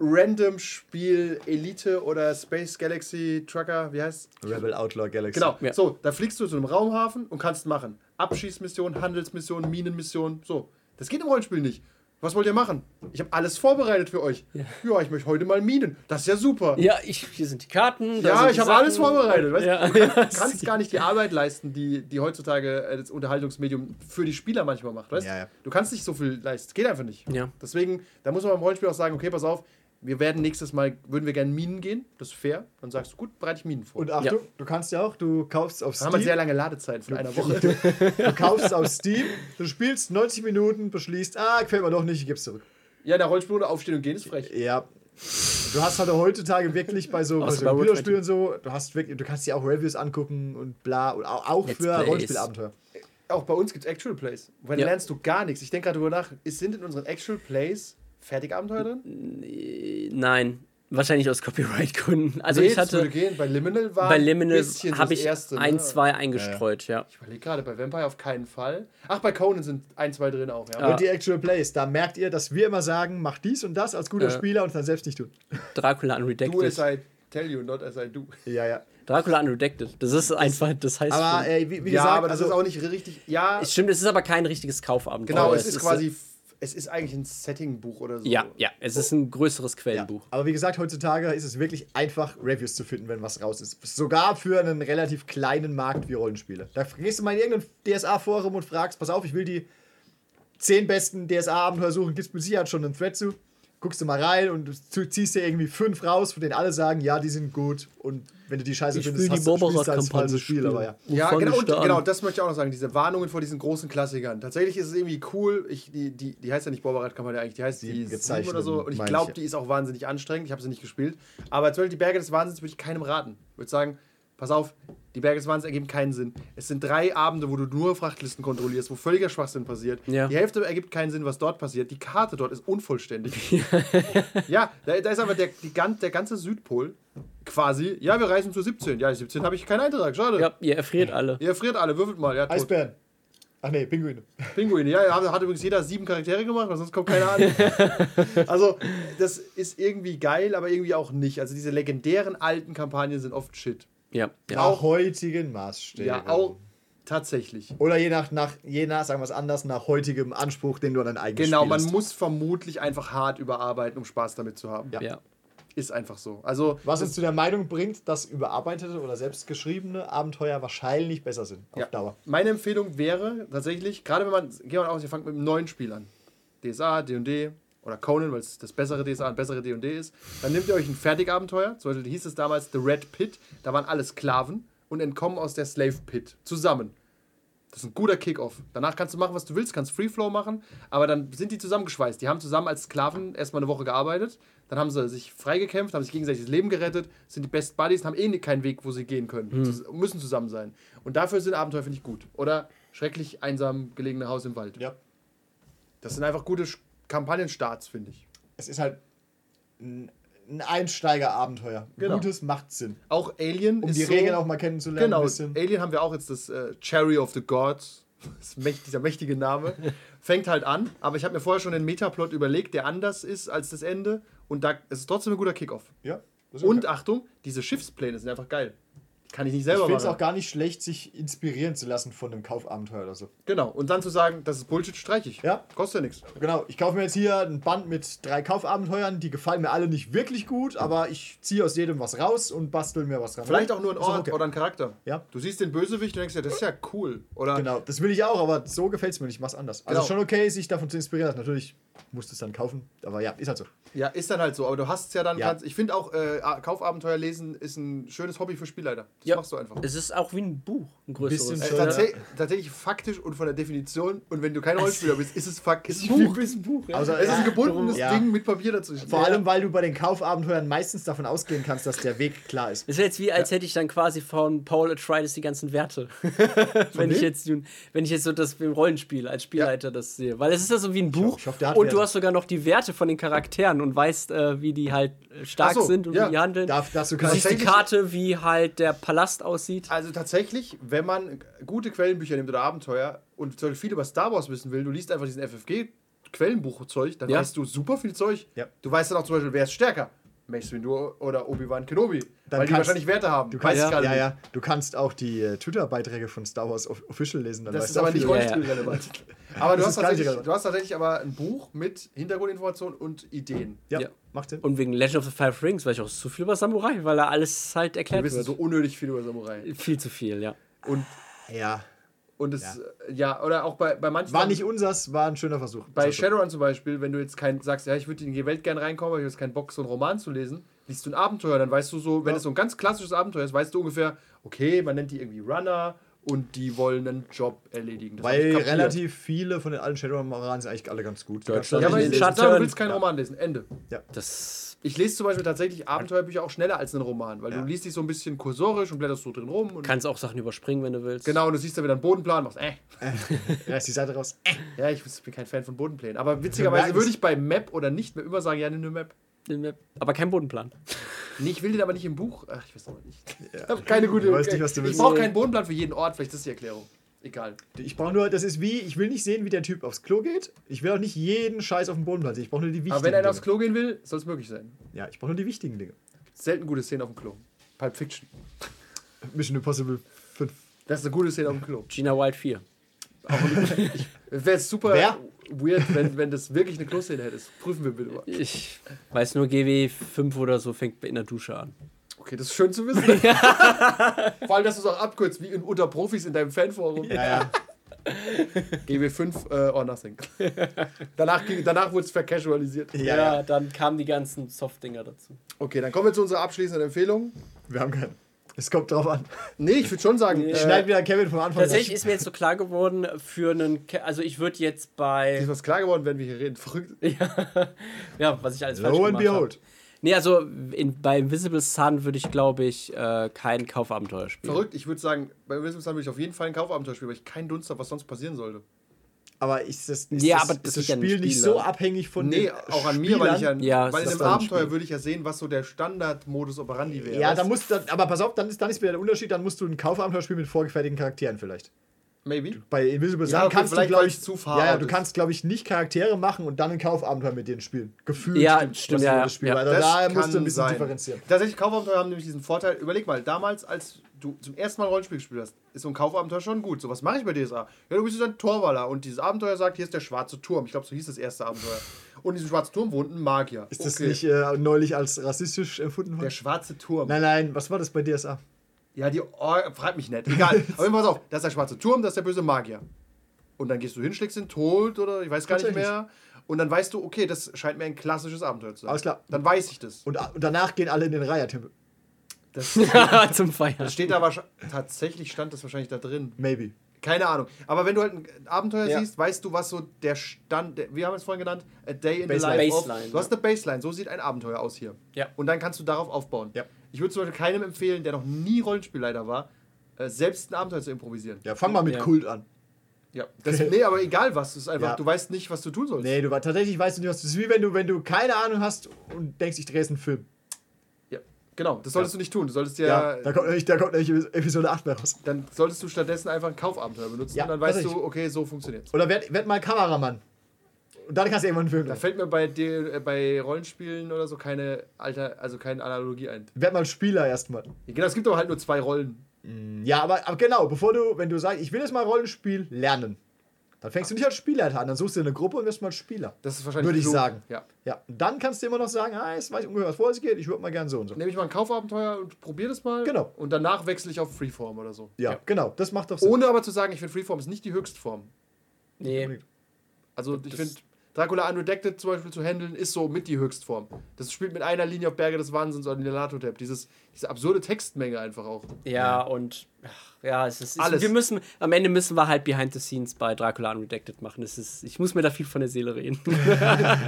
Random Spiel Elite oder Space Galaxy Trucker, wie heißt Rebel Outlaw Galaxy. Genau, Ja. so, da fliegst du zu einem Raumhafen und kannst machen. Abschießmission, Handelsmission, Minenmission, so. Das geht im Rollenspiel nicht. Was wollt ihr machen? Ich habe alles vorbereitet für euch. Ja. ich möchte heute mal Minen. Das ist ja super. Ja, ich, hier sind die Karten. Ja, ich habe alles vorbereitet. Weißt? Ja. Du kannst, kannst gar nicht die Arbeit leisten, die, die heutzutage äh, das Unterhaltungsmedium für die Spieler manchmal macht. Weißt? Ja, ja. Du kannst nicht so viel leisten. Geht einfach nicht. Ja. Deswegen, da muss man beim Rollenspiel auch sagen, okay, pass auf, wir werden nächstes Mal, würden wir gerne Minen gehen. Das ist fair. Dann sagst du, gut, bereite ich Minen vor. Und Achtung, du kannst ja auch, du kaufst auf dann haben wir sehr Steam, lange Ladezeit von einer Woche. du kaufst auf Steam, du spielst 90 Minuten, beschließt, ah, gefällt mir doch nicht, ich geb's zurück. ja, der Rollenspiel oder Aufstehen und Gehen ist frech. Ja. Du hast halt heutzutage wirklich bei so, bei Außer so Computerspielen so, du hast wirklich, du kannst dir auch Reviews angucken und bla, und auch, auch für Plays. Rollenspielabenteuer. Auch bei uns gibt es Actual Plays. Weil Ja. lernst du gar nichts. Ich denke gerade darüber nach, ist- sind in unseren Actual Plays Fertigabenteuer drin? Nein, wahrscheinlich aus Copyright-Gründen. Also Nee, ich das würde hatte gehen. Bei Liminal war bei ein Liminal habe ich erste, ein, ne? zwei eingestreut, ja. Ich überlege gerade, bei Vampire auf keinen Fall. Ach, bei Conan sind ein, zwei drin auch, ja. Ja. Und die Actual Plays, da merkt ihr, dass wir immer sagen, mach dies und das als guter Ja. Spieler und es dann selbst nicht tun. Dracula Do as Unredacted. I tell you, not as I do. Ja, ja. Dracula Unredacted. Das ist einfach, das heißt. Aber ey, wie, wie ja, gesagt, aber das also, ist auch nicht richtig. Ja, es stimmt, es ist aber kein richtiges Kaufabenteuer. genau, es ist quasi. Es ist eigentlich ein Setting-Buch oder so. Ja, ja, es ist ein größeres ja. Quellenbuch. aber wie gesagt, heutzutage ist es wirklich einfach, Reviews zu finden, wenn was raus ist. Sogar für einen relativ kleinen Markt wie Rollenspiele. Da gehst du mal in irgendein DSA-Forum und fragst, pass auf, ich will die 10 besten DSA-Abenteuer suchen, gibt's mit Sicherheit schon einen Thread zu. Guckst du mal rein und du ziehst dir irgendwie fünf raus, von denen alle sagen, ja, die sind gut. Und wenn du die scheiße Ich findest, will die hast du spielst du als Barbara-Kampagne falsches Spiel. Aber ja. Ja, genau, und, genau, das möchte ich auch noch sagen. Diese Warnungen vor diesen großen Klassikern. Tatsächlich ist es irgendwie cool. Ich, die, die, die heißt ja nicht Borberat-Kampagne eigentlich, die heißt die Die Sieben oder so. Und ich glaube, die ist auch wahnsinnig anstrengend. Ich habe sie nicht gespielt. Aber zum Beispiel die Berge des Wahnsinns würde ich keinem raten. Ich würde sagen, pass auf, die Berge des Wahnsinns ergeben keinen Sinn. Es sind drei Abende, wo du nur Frachtlisten kontrollierst, wo völliger Schwachsinn passiert. Ja. Die Hälfte ergibt keinen Sinn, was dort passiert. Die Karte dort ist unvollständig. ja, da, da ist aber der, die, der ganze Südpol quasi. Ja, wir reisen zu 17. Ja, 17 habe ich keinen Eintrag. Schade. Ja, ihr erfriert alle. Ihr friert alle, würfelt mal. Ja, tot. Eisbären. Ach nee, Pinguine. Pinguine. Ja, ja, hat, übrigens jeder sieben Charaktere gemacht, weil sonst kommt keiner an. also, das ist irgendwie geil, aber irgendwie auch nicht. Also, diese legendären alten Kampagnen sind oft shit. Ja, ja. Nach heutigen Maßstäben. Ja, auch tatsächlich. Oder je nach, nach, je nach, sagen wir es anders, nach heutigem Anspruch, den du an dein eigenes Genau, Spiel man hast. muss vermutlich einfach hart überarbeiten, um Spaß damit zu haben. Ja. ja. Ist einfach so. Also, Was uns zu der Meinung bringt, dass überarbeitete oder selbstgeschriebene Abenteuer wahrscheinlich besser sind. Auf Ja. Dauer. Meine Empfehlung wäre tatsächlich, gerade wenn man, gehen wir mal aus, ihr fangt mit einem neuen Spiel an. DSA, D&D oder Conan, weil es das bessere DSA und bessere D&D ist. Dann nehmt ihr euch ein Fertigabenteuer. Zum Beispiel hieß es damals The Red Pit. Da waren alle Sklaven und entkommen aus der Slave Pit. Zusammen. Das ist ein guter Kick-Off. Danach kannst du machen, was du willst, kannst Free Flow machen, aber dann sind die zusammengeschweißt. Die haben zusammen als Sklaven erstmal eine Woche gearbeitet, dann haben sie sich freigekämpft, haben sich gegenseitig das Leben gerettet, sind die Best Buddies, haben eh keinen Weg, wo sie gehen können. Zus- Müssen zusammen sein. Und dafür sind Abenteuer, finde ich, gut. Oder schrecklich einsam gelegene Haus im Wald. Ja. Das sind einfach gute Kampagnenstarts, finde ich. Es ist halt ein, ein Einsteiger-Abenteuer. Genau. Gutes macht Sinn. Auch Alien Um die so, Regeln auch mal kennenzulernen. Genau. Alien haben wir auch jetzt das äh, Cherry of the Gods. Das ist mächt, dieser mächtige Name. Fängt halt an, aber ich habe mir vorher schon den Metaplot überlegt, der anders ist als das Ende. Und da es ist trotzdem ein guter Kickoff. Ja. ist Und okay. Achtung, diese Schiffspläne sind einfach geil. Kann ich nicht ich selber finde es machen. auch gar nicht schlecht, sich inspirieren zu lassen von einem Kaufabenteuer oder so. Genau. Und dann zu sagen, das ist Bullshit, streich ich. Ja. Kostet ja nichts. Genau, ich kaufe mir jetzt hier ein Band mit drei Kaufabenteuern, die gefallen mir alle nicht wirklich gut, aber ich ziehe aus jedem was raus und bastel mir was dran. Vielleicht auch nur ein Ort okay. oder ein Charakter. Ja. Du siehst den Bösewicht und denkst dir, das ist ja cool. Oder Genau, das will ich auch, aber so gefällt es mir nicht, ich mach's anders. Also Genau. schon okay, sich davon zu inspirieren. Natürlich musst du es dann kaufen, aber ja, ist halt so. Ja, ist dann halt so. Aber du hast es ja dann. Ja. Kannst, ich finde auch, äh, Kaufabenteuer lesen ist ein schönes Hobby für Spielleiter. Das Ja. machst du einfach. Es ist auch wie ein Buch, ein größeres. Bisschen Äh, tatsächlich faktisch und von der Definition. Und wenn du kein Rollenspieler bist, ist es fuck. Ist Buch. ein Buch. ist ein Buch, ja. Also, Es ist ein gebundenes Ja. Ding mit Papier dazwischen. Vor allem, weil du bei den Kaufabenteuern meistens davon ausgehen kannst, dass der Weg klar ist. Es wäre jetzt wie, als hätte ich dann quasi von Paul Atreides die ganzen Werte. wenn, ich jetzt, wenn ich jetzt so das im Rollenspiel als Spielleiter das sehe. Weil es ist ja so wie ein Buch ich hoffe, der hat und du hast sogar noch die Werte von den Charakteren und weißt, äh, wie die halt äh, stark so, sind und ja. wie die handeln. Darf, dazu du kann siehst die Karte, wie halt der Palast aussieht. Also tatsächlich, wenn man gute Quellenbücher nimmt oder Abenteuer und zum Beispiel viel über Star Wars wissen will, du liest einfach diesen FFG-Quellenbuchzeug, dann Ja. weißt du super viel Zeug. Ja. Du weißt dann auch zum Beispiel, wer ist stärker? Mace Windu oder Obi-Wan Kenobi. Dann weil die kannst- wahrscheinlich Werte haben. Du kannst, Weiß ja, ja, nicht. Du kannst auch die äh, Twitter-Beiträge von Star Wars Off- Official lesen. Dann Das weißt ist aber nicht viel. Ja, ja. Rollenspielrelevant. Aber du hast, du hast tatsächlich aber ein Buch mit Hintergrundinformationen und Ideen. Ja, Ja. macht Sinn. Und wegen Legend of the Five Rings weiß ich auch so viel über Samurai, weil da alles halt Wir erklärt wissen wird. so unnötig viel über Samurai. viel zu viel, ja. Und, Ja, und es, äh, ja. oder auch bei, bei manchen. war nicht unsers, war ein schöner Versuch. Bei. Shadowrun zum Beispiel, wenn du jetzt kein sagst, ja, ich würde in die Welt gerne reinkommen, aber ich habe jetzt keinen Bock, so einen Roman zu lesen, liest du ein Abenteuer, dann weißt du so, wenn es so ein ganz klassisches Abenteuer ist, weißt du ungefähr, okay, man nennt die irgendwie Runner und die wollen einen Job erledigen. Das Weil relativ viele von den alten Shadowrun-Moranen sind eigentlich alle ganz gut. Du Ja, aber sag, du willst keinen Roman lesen. Ende. Das Ich lese zum Beispiel tatsächlich Abenteuerbücher auch schneller als einen Roman, weil Ja. du liest dich so ein bisschen kursorisch und blätterst so drin rum. Und kannst auch Sachen überspringen, wenn du willst. genau, und du siehst dann wieder einen Bodenplan, machst, äh. Reiß die Seite raus. Äh, Ja, ich bin kein Fan von Bodenplänen. Aber witzigerweise würde ich bei Map oder nicht Map immer sagen, ja, nimm eine Map. Aber kein Bodenplan. Nee, ich will den aber nicht im Buch. Ach, ich weiß aber nicht. Ich habe keine gute Du weißt nicht, was du Ich willst. brauche keinen Bodenplan für jeden Ort, vielleicht ist das die Erklärung. Egal. Ich brauche nur, das ist wie, ich will nicht sehen, wie der Typ aufs Klo geht. Ich will auch nicht jeden Scheiß auf dem Boden sehen. Ich brauche nur die wichtigen Aber wenn einer Dinge. aufs Klo gehen will, soll es möglich sein. Ja, ich brauche nur die wichtigen Dinge. Selten gute Szenen auf dem Klo. Pulp Fiction. Mission Impossible 5. Das ist eine gute Szene auf dem Klo. Gina Wild 4. Wäre super Wer? weird, wenn, wenn das wirklich eine Kloszene hätte. Prüfen wir bitte mal. Ich weiß nur, GW 5 oder so fängt in der Dusche an. Okay, das ist schön zu wissen. Vor allem, dass du es auch abkürzt, wie in, unter Profis in deinem Fanforum. Ja, ja. GW5 äh, or nothing. danach ging, danach wurde es vercasualisiert. Ja, ja. dann kamen die ganzen Soft-Dinger dazu. Okay, dann kommen wir zu unserer abschließenden Empfehlung. Wir haben keinen. Es kommt drauf an. Nee, ich würde schon sagen, Ich äh, schneide wieder Kevin vom Anfang. Tatsächlich ist mir jetzt so klar geworden, für einen. Ke also, ich würde jetzt bei. ist was klar geworden, wenn wir hier reden. Verrückt. Ja, was ich alles falsch Lo and gemacht habe. behold. Nee, also in, bei Invisible Sun würde ich, glaube ich, äh, kein Kaufabenteuer spielen. Verrückt. Ich würde sagen, bei Wisdom Sun würde ich auf jeden Fall ein Kaufabenteuer spielen, weil ich keinen Dunst habe, was sonst passieren sollte. Aber ist das, ist Ja, das, aber das ist das ist ja Spiel nicht Spieler. so abhängig von Nee, den auch an mir, weil ich ja, Spielern? Ja, weil in einem ein Abenteuer Spiel. würde ich ja sehen, was so der Standard-Modus operandi wäre. Ja, da musst du, aber pass auf, dann ist, dann ist wieder der Unterschied, dann musst du ein Kaufabenteuer spielen mit vorgefertigten Charakteren vielleicht. Maybe. Bei Invisible Sun Ja, okay, kannst du, glaube ich, zu ja, ja, du kannst, glaube ich, nicht Charaktere machen und dann ein Kaufabenteuer mit denen spielen. Gefühlt. Ja, stimmt, ja, das Spiel. Ja. Das da musst kann du ein bisschen sein. differenzieren. Tatsächlich, Kaufabenteuer haben nämlich diesen Vorteil. Überleg mal, damals, als du zum ersten Mal Rollenspiel gespielt hast, ist so ein Kaufabenteuer schon gut. So, was mache ich bei DSA? Ja, du bist jetzt ein Torwaller und dieses Abenteuer sagt, hier ist der schwarze Turm. Ich glaube, so hieß das erste Abenteuer. Und in diesem schwarzen Turm wohnt ein Magier. Ist das Okay. nicht äh, neulich als rassistisch empfunden worden? der schwarze Turm? Nein, nein, was war das bei DSA? Ja, die. Oh, frag mich nicht. Egal. Aber pass auf, das ist der schwarze Turm, das ist der böse Magier. Und dann gehst du hin, schlägst den tot oder ich weiß gar nicht mehr. Und dann weißt du, okay, das scheint mir ein klassisches Abenteuer zu sein. Alles klar. Dann weiß ich das. Und, und danach gehen alle in den Raya-Tempel. Das, Zum Feiern. das steht da wahrscheinlich. Tatsächlich stand das wahrscheinlich da drin. Maybe. Keine Ahnung. Aber wenn du halt ein Abenteuer Ja. siehst, weißt du, was so der Stand, der, wie haben wir es vorhin genannt? A Day in Baseline. the Life Baseline, of. Du hast eine Baseline, so sieht ein Abenteuer aus hier. Ja. Und dann kannst du darauf aufbauen. Ja. Ich würde zum Beispiel keinem empfehlen, der noch nie Rollenspielleiter war, äh, selbst ein Abenteuer zu improvisieren. Ja, fang mal mit Ja. Kult an. Ja. Das, nee, aber egal was. Ist einfach, Ja. du weißt nicht, was du tun sollst. Nee, du tatsächlich weißt du nicht, was das ist wie wenn du, wenn du keine Ahnung hast und denkst, ich drehe jetzt einen Film. Ja. Genau, das solltest du nicht tun. Du solltest Ja, ja, da kommt nämlich, da kommt nämlich Episode 8 mehr raus. dann solltest du stattdessen einfach ein Kaufabenteuer benutzen Ja, und dann weißt du, okay, so funktioniert's. Oder werd, werd mal Kameramann. Und dann kannst du irgendwann einen Film Da fällt mir bei, dir, äh, bei Rollenspielen oder so keine Alter, also keine Analogie ein. Werd mal Spieler erstmal. Genau, es gibt aber halt nur zwei Rollen. Ja, aber, aber genau, bevor du, wenn du sagst, ich will jetzt mal Rollenspiel lernen, dann fängst du nicht als Spielleiter an, dann suchst du eine Gruppe und wirst mal Spieler. Das ist wahrscheinlich Würde ich klug. sagen. Ja. Ja, und dann kannst du immer noch sagen, ah, jetzt weiß ich ungefähr, was vor sich geht, ich würde mal gern so und so. Nehme ich mal ein Kaufabenteuer und probiere das mal. Genau. Und danach wechsle ich auf Freeform oder so. Ja, genau, das macht doch Sinn. Ohne aber zu sagen, ich finde Freeform ist nicht die Höchstform. Nee. Also ich finde, Dracula Unredacted zum Beispiel zu handeln, ist so mit die Höchstform. Das spielt mit einer Linie auf Berge des Wahnsinns oder Nilato-Tab. Dieses, diese absurde Textmenge einfach auch. Ja, und ach, ja, es ist. Alles. Wir müssen, am Ende müssen wir halt Behind the Scenes bei Dracula Unredacted machen. Das ist, ich muss mir da viel von der Seele reden.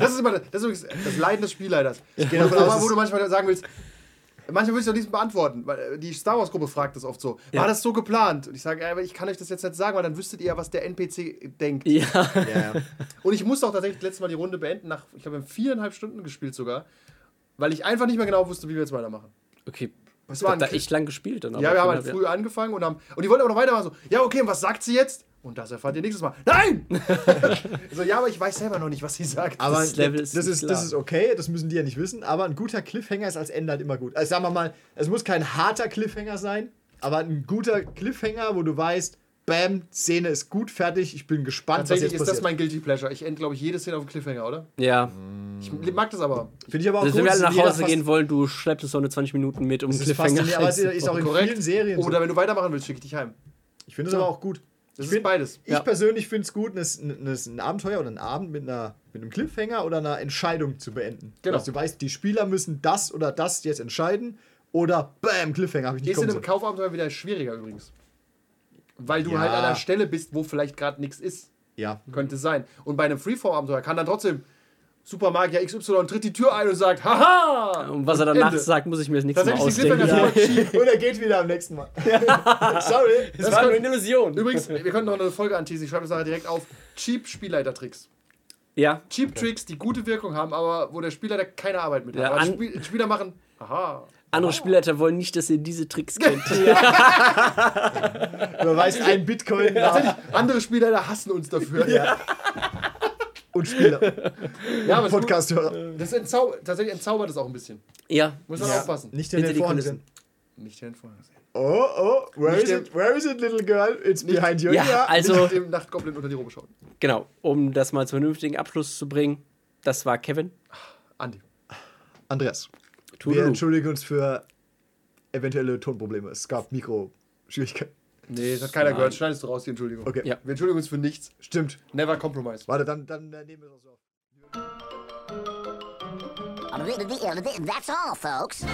Das ist immer das, das, ist das Leiden des Spielleiters. Ich gehe davon aus, wo du manchmal sagen willst, manchmal willst du nicht beantworten, weil äh, die Star Wars Gruppe fragt das oft so. Ja. War das so geplant? Und ich sage, aber ich kann euch das jetzt nicht sagen, weil dann wüsstet ihr, was der NPC denkt. ja. Ja. Und ich musste auch tatsächlich letztes Mal die Runde beenden, nach, ich haben viereinhalb Stunden gespielt sogar, weil ich einfach nicht mehr genau wusste, wie wir jetzt weitermachen. Okay. Was Ich war da echt lang gespielt. Dann ja, wir haben halt früh angefangen und haben. Und die wollten aber noch weitermachen. So, ja, okay, und was sagt sie jetzt? Und das erfahrt ihr nächstes Mal. Nein! so, ja, aber ich weiß selber noch nicht, was sie sagt. Aber Das das, Level das, ist ist, klar. das ist okay, das müssen die ja nicht wissen, aber ein guter Cliffhanger ist als Ende halt immer gut. Also sagen wir mal, es muss kein harter Cliffhanger sein, aber ein guter Cliffhanger, wo du weißt, bam, Szene ist gut, fertig, ich bin gespannt, was Tatsächlich jetzt ist das passiert. mein Guilty Pleasure. Ich end, glaube ich, jede Szene auf dem Cliffhanger, oder? Ja. Ich mag das aber. Finde ich aber auch Also, gut. wenn wir alle nach Hause fast- gehen wollen, du schleppst so eine 20 Minuten mit, um Das ist Cliffhanger faszinierend, aber es ist auch in Korrekt. vielen Serien so. Oder wenn du weitermachen willst, schicke ich dich heim. Ich finde es aber auch gut. Das Ich ist beides. Ich Ja. persönlich finde es gut, ein, Abenteuer oder einen Abend mit, einer, mit einem Cliffhanger oder einer Entscheidung zu beenden. Genau. Dass du weißt, die Spieler müssen das oder das jetzt entscheiden oder bam, Cliffhanger habe ich nicht Ist in einem. Kaufabenteuer wieder schwieriger übrigens. Weil du Ja. halt an einer Stelle bist, wo vielleicht gerade nichts ist. Ja. Könnte sein. Und bei einem Freeform-Abenteuer kann dann trotzdem Supermagier XY tritt die Tür ein und sagt, haha! Und was er danach Ende. sagt, muss ich mir das Mal Tatsächlich die ausdenken. Ja. Und er geht wieder am nächsten Mal. Sorry. Das war nur eine Illusion. Übrigens, wir können noch eine Folge anteasen. Ich schreibe das nachher direkt auf. Cheap Spielleitertricks. Ja. Cheap Tricks, die gute Wirkung haben, aber wo der Spielleiter keine Arbeit mit hat. Ja, Spiel, Spieler machen, aha. Andere Spielleiter wollen nicht, dass ihr diese Tricks kennt. Du weißt, ein Bitcoin Tatsächlich, andere Spieler hassen uns dafür. Ja, und Spieler. aber es ist Podcast-Hörer. das entzau tatsächlich entzaubert es auch ein bisschen. Ja. Muss man Ja. aufpassen. Nicht in Hinter den die Vorhang Kulissen. sehen. Nicht den Vorhang sehen. Oh, oh, where Nicht is it? Where is it, little girl? It's behind you. Ja, also- Nicht dem Nachtgoblin unter die Robe schauen. Genau. Um das mal zum vernünftigen Abschluss zu bringen. Das war Kevin. Andi. Andreas, wir Tudelu. entschuldigen uns für eventuelle Tonprobleme. Es gab Mikro-Schwierigkeiten. Nee, das hat keiner Nein. gehört. Schneidest du raus, die Entschuldigung. Okay. Ja. Wir entschuldigen uns für nichts. Stimmt. Never compromise. Warte, dann, dann äh, nehmen wir es auch so auf. That's all, folks.